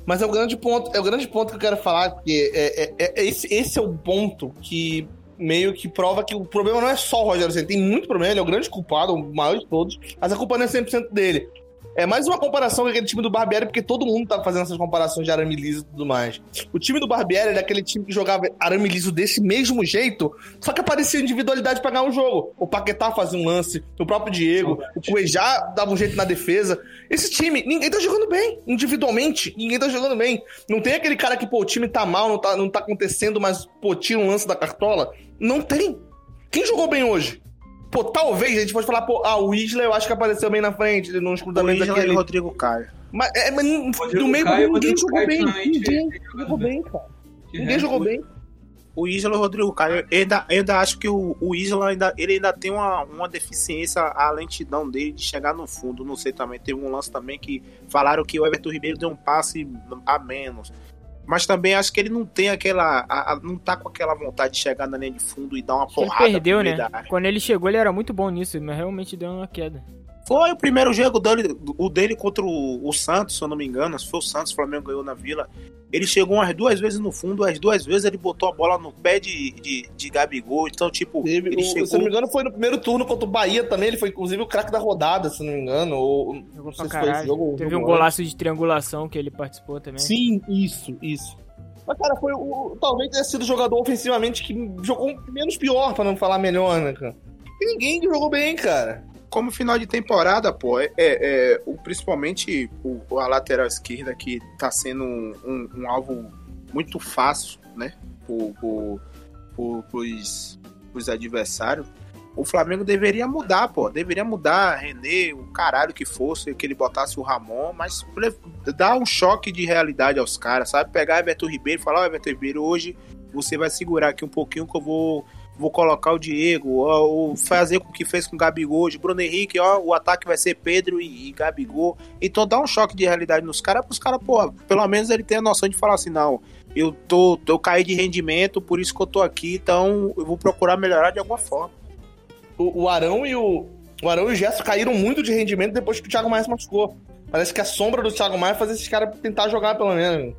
Mas é o grande ponto, é o grande ponto que eu quero falar, porque é, é- é- esse, esse é o ponto que meio que prova que o problema não é só o Rogério Senna. Tem muito problema, ele é o grande culpado, o maior de todos, mas a culpa não é 100% dele. É mais uma comparação com aquele time do Barbieri, porque todo mundo tá fazendo essas comparações de arame liso e tudo mais. O time do Barbieri era aquele time que jogava arame liso desse mesmo jeito, só que aparecia individualidade pra ganhar o jogo. O Paquetá fazia um lance, o próprio Diego, o Cuejá dava um jeito na defesa. Esse time, ninguém tá jogando bem, individualmente, ninguém tá jogando bem. Não tem aquele cara que, pô, o time tá mal, não tá, não tá acontecendo, mas, pô, tira um lance da cartola. Não tem. Quem jogou bem hoje? Pô, talvez a gente pode falar, pô, ah, o Isla eu acho que apareceu bem na frente, nos O cruzamentos Isla daquele. e o Rodrigo Caio. Mas, é, mas Rodrigo no meio Caio, ninguém Rodrigo jogou Caio bem. Ninguém jogou bem. bem, cara. De Ninguém jogou bem. O Isla e o Rodrigo Caio, eu ainda, eu ainda acho que o, o Isla ainda, ele ainda tem uma, uma deficiência, a lentidão dele de chegar no fundo. Não sei também, teve um lance também que falaram que o Everton Ribeiro deu um passe a menos. Mas também acho que ele não tem aquela. a- a- não tá com aquela vontade de chegar na linha de fundo e dar uma Acho que ele porrada. perdeu, né? Quando ele chegou, ele era muito bom nisso, mas realmente deu uma queda. Foi o primeiro jogo dele, o dele contra o, o Santos, se eu não me engano. Se foi o Santos, o Flamengo ganhou na Vila. Ele chegou umas duas vezes no fundo, as duas vezes ele botou a bola no pé de, de, de Gabigol. Então, tipo, Teve, ele o- chegou. Se não me engano, foi no primeiro turno contra o Bahia também. Ele foi, inclusive, o craque da rodada, se não me engano. Ou, não sei se foi esse jogo Teve jogo um antes. golaço de triangulação que ele participou também. Sim, isso, isso. Mas, cara, foi o. Talvez tenha sido o jogador ofensivamente que jogou menos pior, pra não falar melhor, né, cara? E ninguém jogou bem, cara. Como final de temporada, pô, é, é- o, principalmente o, a lateral esquerda que tá sendo um, um- um alvo muito fácil, né? Por, por, por, pros, pros adversários. O Flamengo deveria mudar, pô. Deveria mudar René, o caralho que fosse, que ele botasse o Ramon, mas dar um choque de realidade aos caras, sabe? Pegar Everton Ribeiro e falar, ó, Everton Ribeiro, hoje você vai segurar aqui um pouquinho que eu vou vou colocar o Diego, ó, ou fazer com o que fez com o Gabigol, hoje, Bruno Henrique, ó, o ataque vai ser Pedro e, e Gabigol. Então dá um choque de realidade nos caras, pros caras, pô, pelo menos ele tem a noção de falar assim, não, eu tô, eu caí de rendimento, por isso que eu tô aqui, então eu vou procurar melhorar de alguma forma. O, o Arão e o. O Arão e o Gerson caíram muito de rendimento depois que o Thiago Maia se machucou. Parece que a sombra do Thiago Maia faz esses caras tentar jogar pelo menos.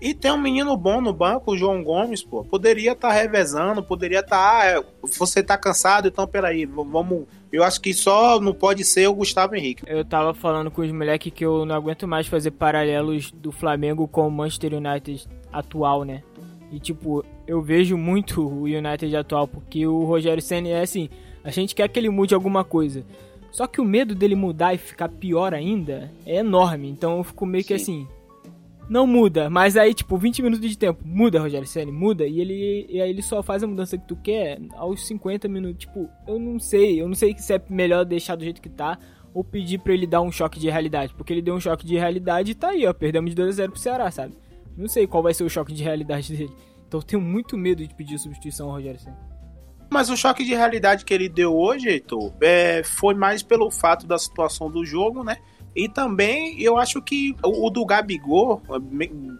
E tem um menino bom no banco, o João Gomes, pô. Poderia estar revezando, poderia estar. ah, é, você tá cansado, então peraí, vamos. Eu acho que só não pode ser o Gustavo Henrique. Eu tava falando com os moleques que eu não aguento mais fazer paralelos do Flamengo com o Manchester United atual, né? E tipo, eu vejo muito o United atual, porque o Rogério Senna é assim, a gente quer que ele mude alguma coisa. Só que o medo dele mudar e ficar pior ainda é enorme. Então eu fico meio que assim. Não muda, mas aí, tipo, 20 minutos de tempo, muda, Rogério Senna, muda, e ele e aí ele só faz a mudança que tu quer aos 50 minutos. Tipo, eu não sei, eu não sei se é melhor deixar do jeito que tá ou pedir pra ele dar um choque de realidade, porque ele deu um choque de realidade e tá aí, ó, perdemos de 2 a 0 pro Ceará, sabe? Não sei qual vai ser o choque de realidade dele. Então eu tenho muito medo de pedir substituição ao Rogério Senna. Mas o choque de realidade que ele deu hoje, Heitor, é, foi mais pelo fato da situação do jogo, né? E também eu acho que o, o do Gabigol,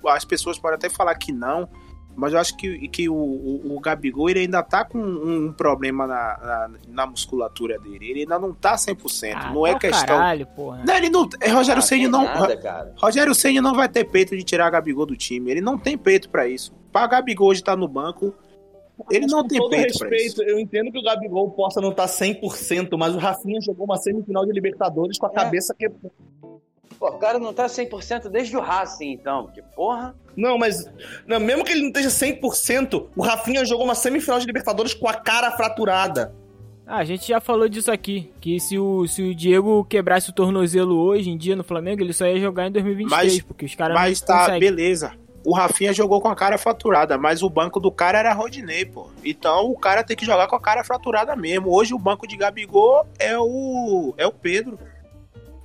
as pessoas podem até falar que não, mas eu acho que, que o, o, o Gabigol ele ainda tá com um, um problema na, na, na musculatura dele. Ele ainda não tá 100%. Ah, não é tá questão. Caralho, porra. Não, ele não. É, Rogério Ah, Ceni tem não. Nada, cara. Rogério Ceni não vai ter peito de tirar Gabigol do time. Ele não tem peito pra isso. Pra Gabigol hoje tá no banco, ele Mas não com tem todo respeito, eu entendo que o Gabigol possa não estar 100%, mas o Rafinha jogou uma semifinal de Libertadores com a É. cabeça que. Pô, o cara não tá 100% desde o Racing, então. Porque, porra. Não, mas. Não, mesmo que ele não esteja 100%, o Rafinha jogou uma semifinal de Libertadores com a cara fraturada. Ah, a gente já falou disso aqui, que se o, se o Diego quebrasse o tornozelo hoje em dia no Flamengo, ele só ia jogar em 2023, Mas- porque os caras Mas não tá, conseguem. beleza. O Rafinha jogou com a cara fraturada, mas o banco do cara era Rodinei, pô. Então o cara tem que jogar com a cara fraturada mesmo. Hoje o banco de Gabigol é o é o Pedro.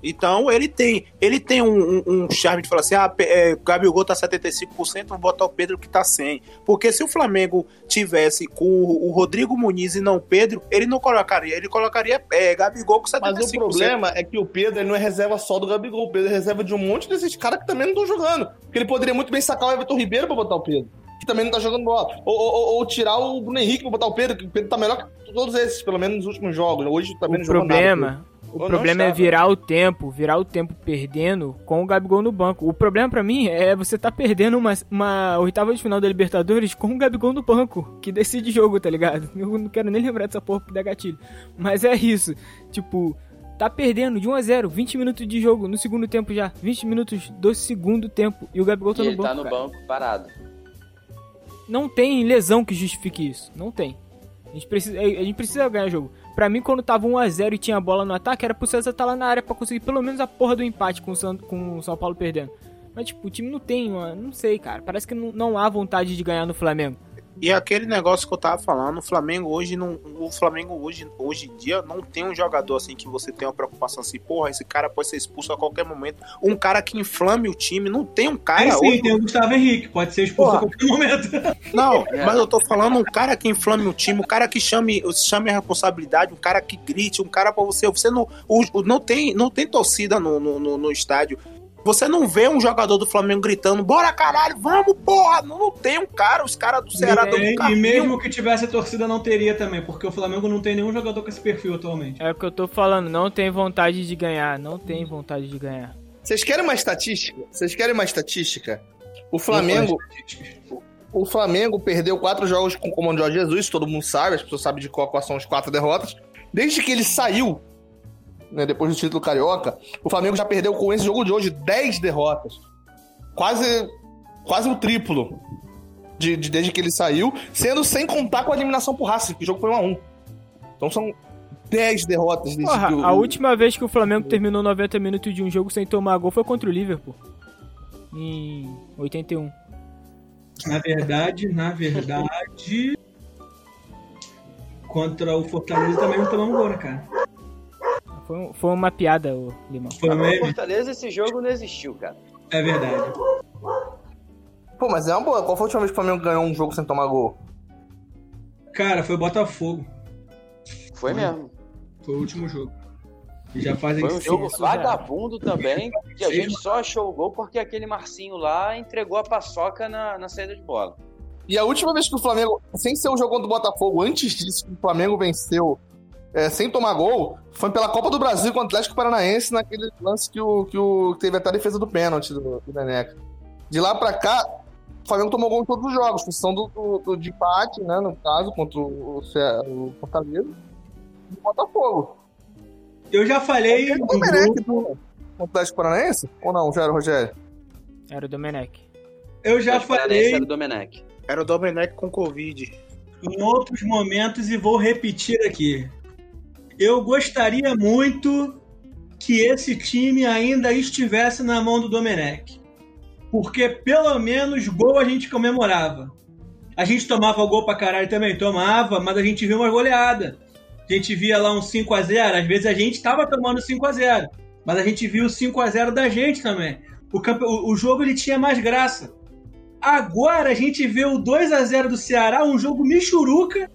Então ele tem ele tem um, um- um charme de falar assim: ah, é, Gabigol tá 75%, vou botar o Pedro que tá 100%. Porque se o Flamengo tivesse com o, o Rodrigo Muniz e não o Pedro, ele não colocaria, ele colocaria é, Gabigol com 75%. Mas o problema é que o Pedro ele não é reserva só do Gabigol. O Pedro é reserva de um monte desses caras que também não estão jogando. Porque ele poderia muito bem sacar o Everton Ribeiro pra botar o Pedro. Que também não tá jogando bola. Ou, ou- ou- ou tirar o Bruno Henrique pra botar o Pedro, que o Pedro tá melhor que todos esses, pelo menos nos últimos jogos. Hoje também O não jogou nada. problema, O problema é virar o tempo, virar o tempo perdendo com o Gabigol no banco. O problema pra mim é você tá perdendo uma, uma oitava de final da Libertadores com o Gabigol no banco, que decide jogo, tá ligado? Eu não quero nem lembrar dessa porra que dá gatilho. Mas é isso. Tipo, tá perdendo de 1 a 0 20 minutos de jogo no segundo tempo já. 20 minutos do segundo tempo. E o Gabigol tá E no ele banco. tá no cara. banco parado. Não tem lesão que justifique isso. Não tem. A gente precisa, a gente precisa ganhar jogo. Pra mim, quando tava 1x0 e tinha bola no ataque, era pro César estar lá na área pra conseguir pelo menos a porra do empate com o, San, com o São Paulo perdendo. Mas, tipo, o time não tem uma. Não sei, cara. Parece que não, não há vontade de ganhar no Flamengo. E aquele negócio que eu tava falando, o Flamengo hoje não. O Flamengo hoje, hoje em dia não tem um jogador assim que você tem uma preocupação assim, porra, esse cara pode ser expulso a qualquer momento. Um cara que inflame o time, não tem um cara Aí sim, hoje. tem o Gustavo Henrique, pode ser expulso Porra. a qualquer momento. Não, É. mas eu tô falando um cara que inflame o time, um cara que chame, chame a responsabilidade, um cara que grite, um cara pra você. Você não, o- não, tem, não tem torcida no, no, no- no estádio. Você não vê um jogador do Flamengo gritando, bora caralho, vamos, porra! Não, não tem um cara, os caras do Ceará dão E, e mesmo que tivesse a torcida, não teria também, porque o Flamengo não tem nenhum jogador com esse perfil atualmente. É o que eu tô falando. Não tem vontade de ganhar. Não tem vontade de ganhar. Vocês querem uma estatística? Vocês querem uma estatística? O Flamengo, o Flamengo perdeu quatro jogos com o comando de Jorge Jesus, todo mundo sabe, as pessoas sabem de qual quais são as quatro derrotas. Desde que ele saiu, né, depois do título carioca, o Flamengo já perdeu com esse jogo de hoje 10 derrotas. Quase, quase o triplo de, de- desde que ele saiu, sendo sem contar com a eliminação por raça, que o jogo foi 1 a 1 Então são 10 derrotas desde Porra, que o, a última vez que o Flamengo terminou 90 minutos de um jogo sem tomar gol foi contra o Liverpool. Em 81. Na verdade, na verdade. Contra o Fortaleza também não tomamos gol, né, cara? Foi, foi uma piada, o Limão. Foi Mas mesmo? Fortaleza, esse jogo não existiu, cara. É verdade. Pô, mas é uma boa. Qual foi a última vez que o Flamengo ganhou um jogo sem tomar gol? Cara, foi Botafogo. Foi mesmo. Foi o último jogo. E já fazem Foi um jogo isso já. vagabundo também, que a gente só achou o gol porque aquele Marcinho lá entregou a paçoca na, na saída de bola. E a última vez que o Flamengo, sem ser o jogo contra o Botafogo, antes disso, o Flamengo venceu é, sem tomar gol, foi pela Copa do Brasil com o Atlético Paranaense, naquele lance que, o, que o, teve até a defesa do pênalti do, do Neneca. De lá pra cá, o Flamengo tomou gol em todos os jogos, função do, do, do de empate, né, no caso, contra o, Ce- o Fortaleza e o Botafogo. Eu já falei o Domenech, grupo, contra o Atlético Paranaense? Ou não, já era o Rogério? Era o Domenech. eu já falei Era o Domenech. Era o Domenech com Covid. em outros momentos e vou repetir aqui. Eu gostaria muito que esse time ainda estivesse na mão do Domenech. Porque pelo menos gol a gente comemorava. A gente tomava gol pra caralho também, tomava, mas a gente viu uma goleada. A gente via lá um 5 a 0 às vezes a gente tava tomando 5 a 0 mas a gente viu o 5 a 0 da gente também. O, campe... o, jogo ele tinha mais graça. Agora a gente vê o 2 a 0 do Ceará, um jogo michuruca,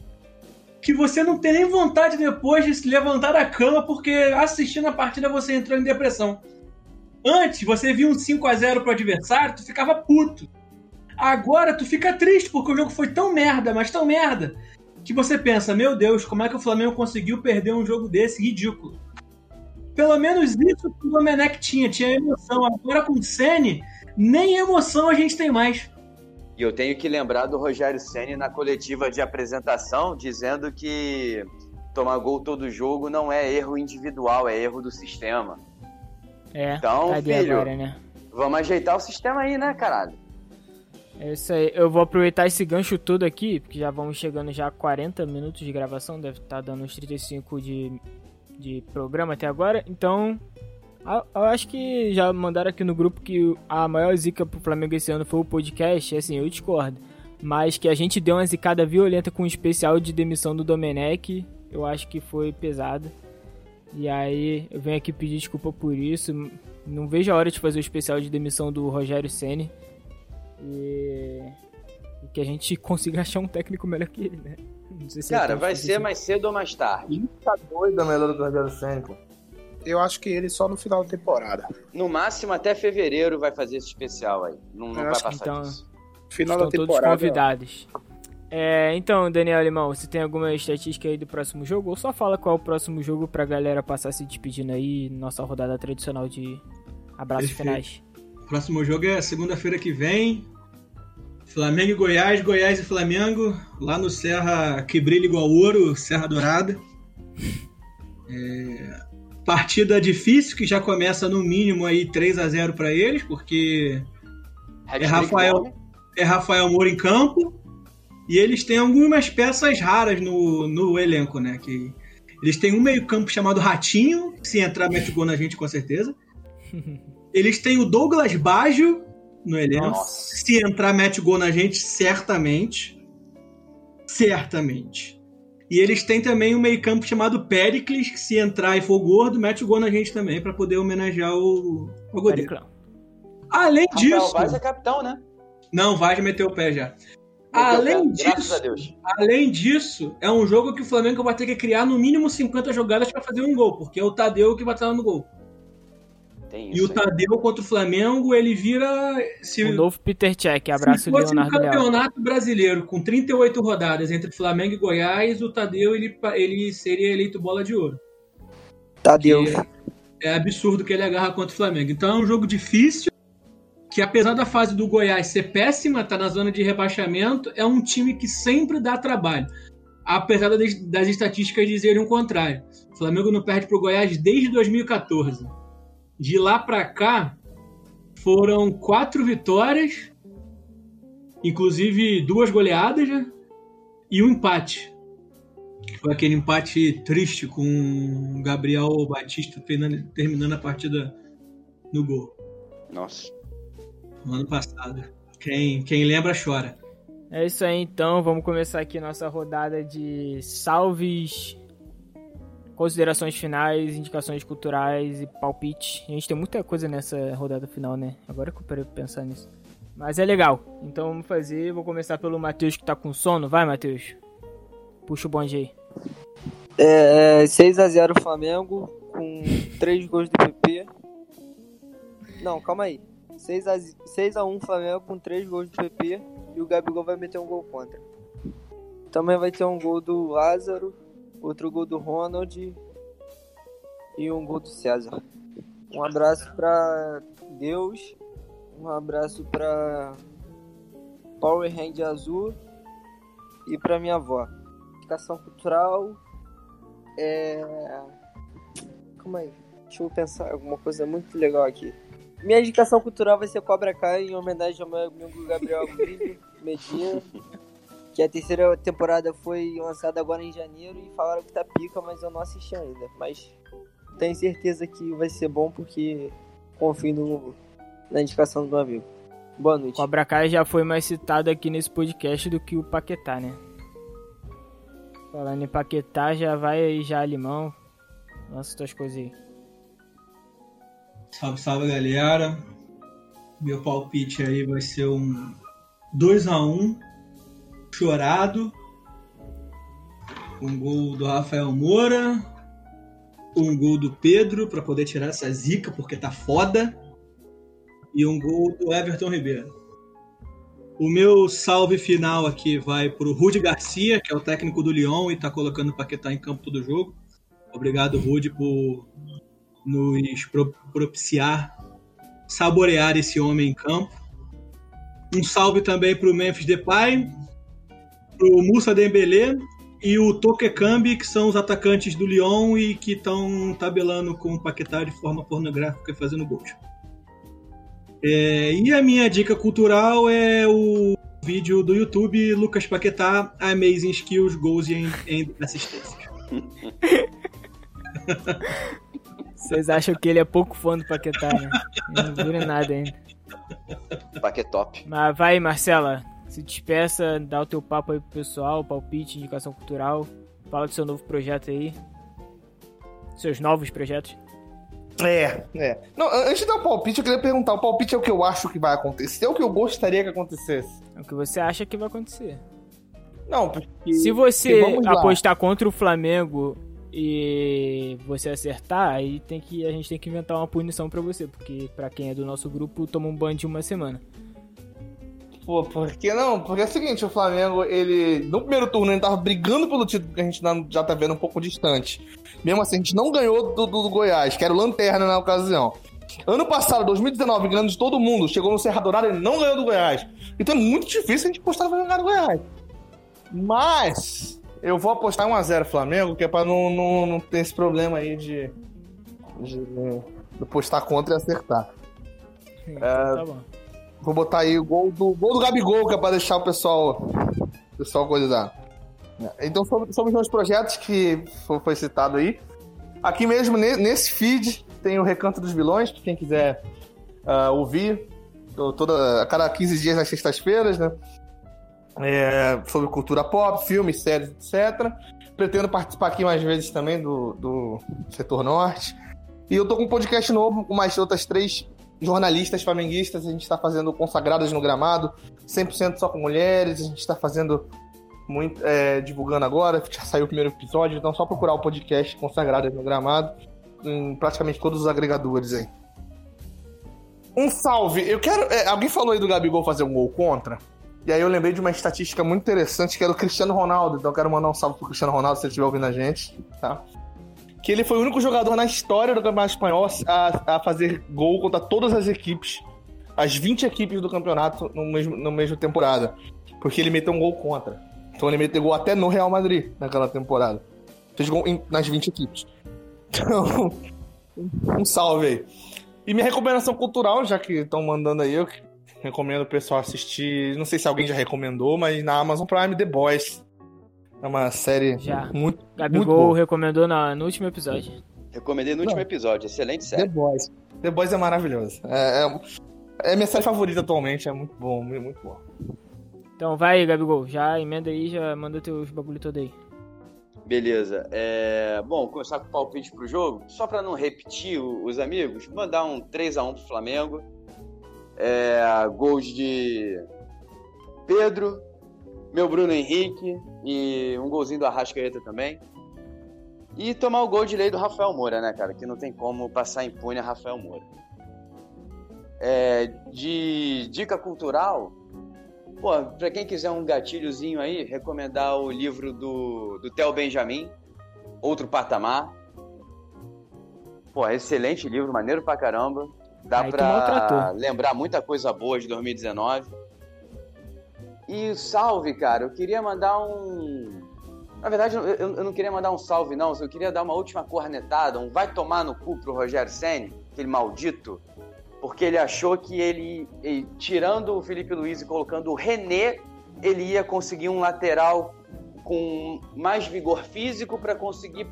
que você não tem nem vontade depois de se levantar da cama, porque assistindo a partida você entrou em depressão. Antes, você via um 5 a 0 pro adversário, tu ficava puto. Agora tu fica triste, porque o jogo foi tão merda, mas tão merda, que você pensa, meu Deus, como é que o Flamengo conseguiu perder um jogo desse ridículo? Pelo menos isso que o Domenech tinha, tinha emoção. Agora com o Sene, nem emoção a gente tem mais. E eu tenho que lembrar do Rogério Ceni na coletiva de apresentação, dizendo que tomar gol todo jogo não é erro individual, é erro do sistema. É, Então, cadê filho? agora, né? Vamos ajeitar o sistema aí, né, caralho? É isso aí. Eu vou aproveitar esse gancho todo aqui, porque já vamos chegando já a 40 minutos de gravação, deve estar dando uns 35 de, de programa até agora. Então, eu acho que já mandaram aqui no grupo que a maior zica pro Flamengo esse ano foi o podcast, assim, eu discordo. Mas que a gente deu uma zicada violenta com o especial de demissão do Domenech, eu acho que foi pesado. E aí, eu venho aqui pedir desculpa por isso. Não vejo a hora de fazer o especial de demissão do Rogério Ceni e... e que a gente consiga achar um técnico melhor que ele, né? Não sei se Cara, tão vai ser mais cedo ou mais tarde. Tá doido, melhor do Rogério Senna, pô. Eu acho que ele só no final da temporada. No máximo até fevereiro vai fazer esse especial aí. Não, não vai passar então- disso. Final Estão da todos temporada. convidados. É, então, Daniel Limão, você tem alguma estatística aí do próximo jogo? Ou só fala qual é o próximo jogo pra galera passar se despedindo aí, nossa rodada tradicional de abraços Perfeito. finais. O próximo jogo é segunda-feira que vem. Flamengo e Goiás, Goiás e Flamengo, lá no Serra que brilha igual ouro, Serra Dourada. É, partida difícil que já começa no mínimo aí 3 a 0 para eles, porque Hat-trick Rafael. homem. é Rafael Moura em campo e eles têm algumas peças raras no, no elenco, né? Que eles têm um meio-campo chamado Ratinho, se entrar mete gol na gente com certeza. Eles têm o Douglas Baggio no elenco. Nossa. Se entrar mete gol na gente, certamente. Certamente. E eles têm também um meio-campo chamado Pericles, que se entrar e for gordo, mete o gol na gente também, para poder homenagear o, o goleiro. Periclão. Além Rafael disso. Vaz é capitão, né? Não, Vaz meteu o pé já. Meteu Além o pé, disso, a Deus. além disso, é um jogo que o Flamengo vai ter que criar no mínimo 50 jogadas para fazer um gol, porque é o Tadeu que vai estar no gol. Tem E o aí. Tadeu contra o Flamengo, ele vira. Se, O novo Peter Check, abraço se fosse um Leonardo Leal. campeonato brasileiro com 38 rodadas entre Flamengo e Goiás, o Tadeu ele, ele seria eleito bola de ouro. Tadeu. Que É absurdo que ele agarra contra o Flamengo. Então é um jogo difícil, que apesar da fase do Goiás ser péssima, tá na zona de rebaixamento, é um time que sempre dá trabalho. Apesar das, das estatísticas dizerem o contrário. O Flamengo não perde pro Goiás desde 2014. De lá pra cá, foram quatro vitórias, inclusive duas goleadas, né? E um empate. Foi aquele empate triste com o Gabriel Batista terminando, terminando a partida no gol. Nossa. No ano passado. Quem, quem lembra, chora. É isso aí então, vamos começar aqui nossa rodada de salves, considerações finais, indicações culturais e palpite. A gente tem muita coisa nessa rodada final, né? Agora que eu parei pra pensar nisso. Mas é legal. Então vamos fazer, vou começar pelo Matheus que tá com sono. Vai, Matheus. Puxa o bonde aí. É, 6x0 Flamengo, com 3 gols do PP. Não, calma aí. 6x1 Flamengo com 3 gols do PP e o Gabigol vai meter um gol contra. Também vai ter um gol do Lázaro, outro gol do Ronald e um gol do César. Um abraço pra Deus, um abraço pra Power Hand Azul e pra minha avó. Educação cultural é. Calma aí. Deixa eu pensar alguma coisa muito legal aqui. Minha indicação cultural vai ser Cobra Kai em homenagem ao meu amigo Gabriel Medina. Que a terceira temporada foi lançada agora em janeiro e falaram que tá pica, mas eu não assisti ainda. Mas tenho certeza que vai ser bom porque confio no, na indicação do meu amigo. Boa noite. Cobra Kai já foi mais citado aqui nesse podcast do que o Paquetá, né? Falando em Paquetá, já vai aí já, Limão. Lança tuas coisas aí. Salve, salve galera. Meu palpite aí vai ser um 2x1 chorado. Um gol do Rafael Moura. Um gol do Pedro para poder tirar essa zica porque tá foda. E um gol do Everton Ribeiro. O meu salve final aqui vai pro Rudy Garcia, que é o técnico do Lyon e tá colocando o Paquetá em campo todo jogo. Obrigado, Rudy, por nos pro- propiciar saborear esse homem em campo. Um salve também para o Memphis Depay, para o Moussa Dembélé e o Tokekambi, que são os atacantes do Lyon e que estão tabelando com o Paquetá de forma pornográfica e fazendo gols. É, e a minha dica cultural é o vídeo do YouTube Lucas Paquetá, Amazing Skills, Goals e em Assistências. Vocês acham que ele é pouco fã do Paquetá, né? Não vira nada ainda. Paquetop. Mas vai, Marcela. Se despeça, dá o teu papo aí pro pessoal, palpite, indicação cultural. Fala do seu novo projeto aí. Seus novos projetos. É, é. Não, an- antes de dar o palpite, eu queria perguntar: o palpite é o que eu acho que vai acontecer ou o que eu gostaria que acontecesse? É o que você acha que vai acontecer. Não, porque. Se você porque apostar contra o Flamengo e você acertar, aí tem que a gente tem que inventar uma punição pra você, porque pra quem é do nosso grupo toma um ban de uma semana. Pô, por que não? Porque é o seguinte, o Flamengo, ele. No primeiro turno, ele tava brigando pelo título que a gente já tá vendo um pouco distante. Mesmo assim, a gente não ganhou do, do, do Goiás, que era o Lanterna na ocasião. Ano passado, 2019, ganhando de todo mundo, chegou no Serra Dourada e não ganhou do Goiás. Então é muito difícil a gente postar pra ganhar do Goiás. Mas eu vou apostar 1x0 Flamengo, que é pra não, não, não ter esse problema aí de, de, de postar contra e acertar. Sim, É. tá bom. Vou botar aí o gol do, gol do Gabigol, que é pra deixar o pessoal, o pessoal coisar. Então, sobre, os meus projetos que foi, citado aí. Aqui mesmo, ne- nesse feed, tem o Recanto dos Vilões, pra quem quiser ah, ouvir. Toda, a cada 15 dias nas sextas-feiras, né? É, sobre cultura pop, filmes, séries, etc. Pretendo participar aqui mais vezes também do, do Setor Norte. E eu tô com um podcast novo com mais outras três jornalistas flamenguistas. A gente está fazendo Consagradas no Gramado, 100% só com mulheres. A gente está fazendo muito, é, divulgando agora. Já saiu o primeiro episódio, então só procurar o podcast Consagradas no Gramado em praticamente todos os agregadores aí. Um salve. Eu quero. é, alguém falou aí do Gabigol fazer um gol contra? E aí eu lembrei de uma estatística muito interessante que é do Cristiano Ronaldo. Então eu quero mandar um salve pro Cristiano Ronaldo se ele estiver ouvindo a gente, tá? Que ele foi o único jogador na história do Campeonato Espanhol a, a fazer gol contra todas as equipes. As 20 equipes do campeonato no mesmo, no mesmo temporada. Porque ele meteu um gol contra. Então ele meteu gol até no Real Madrid naquela temporada. Fez gol em- nas 20 equipes. Então, um salve aí. E minha recomendação cultural, já que estão mandando aí, eu recomendo o pessoal assistir. Não sei se alguém já recomendou, mas na Amazon Prime The Boys. É uma série Já. muito, muito Gabigol boa. recomendou na, no último episódio. Recomendei no último episódio. Excelente The série. Boys. The Boys é maravilhoso. É, é, é minha série favorita atualmente, é muito bom, muito, muito bom. Então vai, Gabigol, já emenda aí, já manda teus bagulho todo aí. Beleza. É... Bom, começar com o palpite pro jogo. Só pra não repetir os amigos, mandar um 3x1 pro Flamengo. É... Gols de Pedro, meu Bruno Henrique e um golzinho do Arrascaeta também. E tomar o gol de lei do Rafael Moura, né, cara? Que não tem como passar impune a Rafael Moura. É, de dica cultural, Pô, pra quem quiser um gatilhozinho aí, recomendar o livro do, do Theo Benjamin, Outro Patamar. Pô, excelente livro, maneiro pra caramba. Dá Aí pra lembrar muita coisa boa de 2019. E salve, cara, eu queria mandar um. Na verdade, eu, não queria mandar um salve, não. Eu queria dar uma última cornetada, um vai tomar no cu pro Rogério Senni, aquele maldito porque ele achou que ele, tirando o Felipe Luiz e colocando o René, ele ia conseguir um lateral com mais vigor físico para conseguir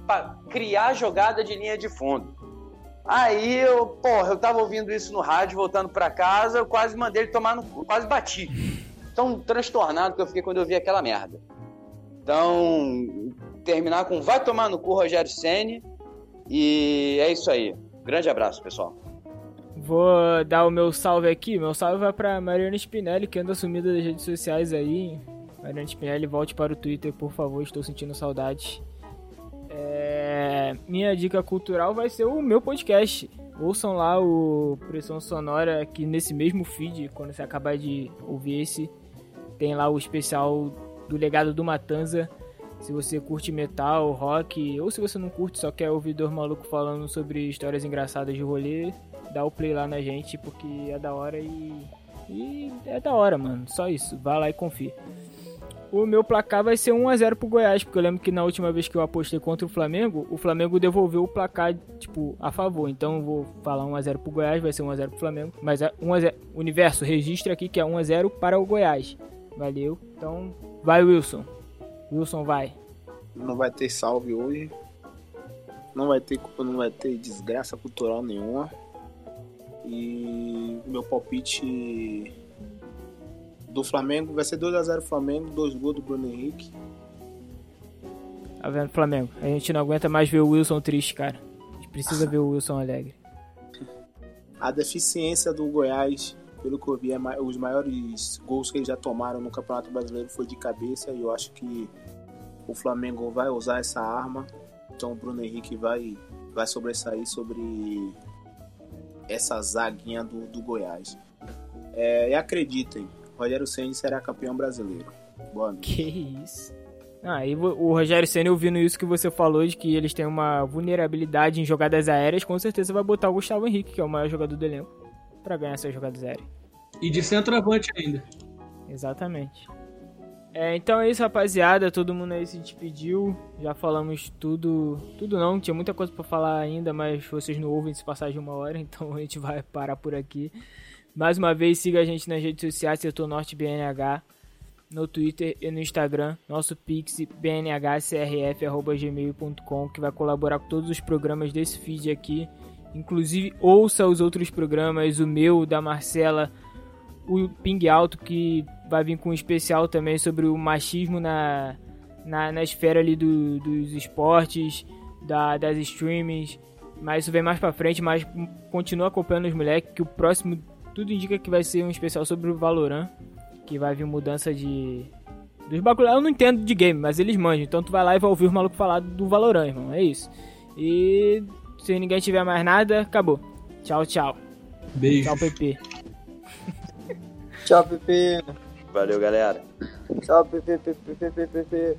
criar jogada de linha de fundo. Aí eu, porra, eu tava ouvindo isso no rádio, voltando para casa, eu quase mandei ele tomar no cu, quase bati. Tão transtornado que eu fiquei quando eu vi aquela merda. Então, terminar com vai tomar no cu Rogério Ceni e é isso aí. Grande abraço, pessoal. Vou dar o meu salve aqui. Meu salve vai pra Mariana Spinelli, que anda sumida das redes sociais aí. Mariana Spinelli, volte para o Twitter, por favor, estou sentindo saudade. É, Minha dica cultural vai ser o meu podcast. Ouçam lá o Pressão Sonora aqui nesse mesmo feed, quando você acabar de ouvir esse. Tem lá o especial do Legado do Matanza. Se você curte metal, rock, ou se você não curte, só quer ouvir dois malucos falando sobre histórias engraçadas de rolê, dá o play lá na gente, porque é da hora e. E é da hora, mano. Só isso. Vai lá e confia. O meu placar vai ser 1x0 pro Goiás, porque eu lembro que na última vez que eu apostei contra o Flamengo, o Flamengo devolveu o placar, tipo, a favor. Então eu vou falar 1x0 pro Goiás, vai ser 1x0 pro Flamengo. Mas é 1x0. Universo, registra aqui que é 1x0 para o Goiás. Valeu. Então, vai, Wilson. Wilson vai. Não vai ter salve hoje. Não vai ter, não vai ter desgraça cultural nenhuma. E meu palpite do Flamengo vai ser 2x0 Flamengo, dois gols do Bruno Henrique. Tá vendo, Flamengo? A gente não aguenta mais ver o Wilson triste, cara. A gente precisa ver o Wilson alegre. A deficiência do Goiás, pelo que eu vi, é os maiores gols que eles já tomaram no Campeonato Brasileiro foi de cabeça e eu acho que o Flamengo vai usar essa arma. Então o Bruno Henrique vai, vai sobressair sobre essa zaguinha do, do Goiás. É, e acreditem, Rogério Ceni será campeão brasileiro. Boa noite. Que isso. Ah, aí o Rogério Senna ouvindo isso que você falou, de que eles têm uma vulnerabilidade em jogadas aéreas, com certeza vai botar o Gustavo Henrique, que é o maior jogador do elenco, pra ganhar essas jogadas aéreas. E de centroavante ainda. Exatamente. É, então é isso, rapaziada. Todo mundo aí se despediu. Já falamos tudo. Tudo não, tinha muita coisa para falar ainda, mas vocês não ouvem se passar de uma hora, então a gente vai parar por aqui. Mais uma vez, siga a gente nas redes sociais, Setor Norte BNH, no Twitter e no Instagram. Nosso pix bnhcrf.gmail.com, que vai colaborar com todos os programas desse feed aqui. Inclusive, ouça os outros programas, o meu, da Marcela, o Ping Alto, que vai vir com um especial também sobre o machismo na, na, na esfera ali do, dos esportes, da, das streamings. Mas isso vem mais pra frente, mas continua acompanhando os moleques, que o próximo tudo indica que vai ser um especial sobre o Valorant, que vai vir mudança de... Dos bagulho, eu não entendo de game, mas eles manjam. Então tu vai lá e vai ouvir os malucos falar do Valorant, irmão. É isso. E se ninguém tiver mais nada, acabou. Tchau, tchau. Beijo. Tchau, PP. Tchau, Pepe. Valeu, galera. Tchau, Pepe, Pepe, Pepe, Pepe.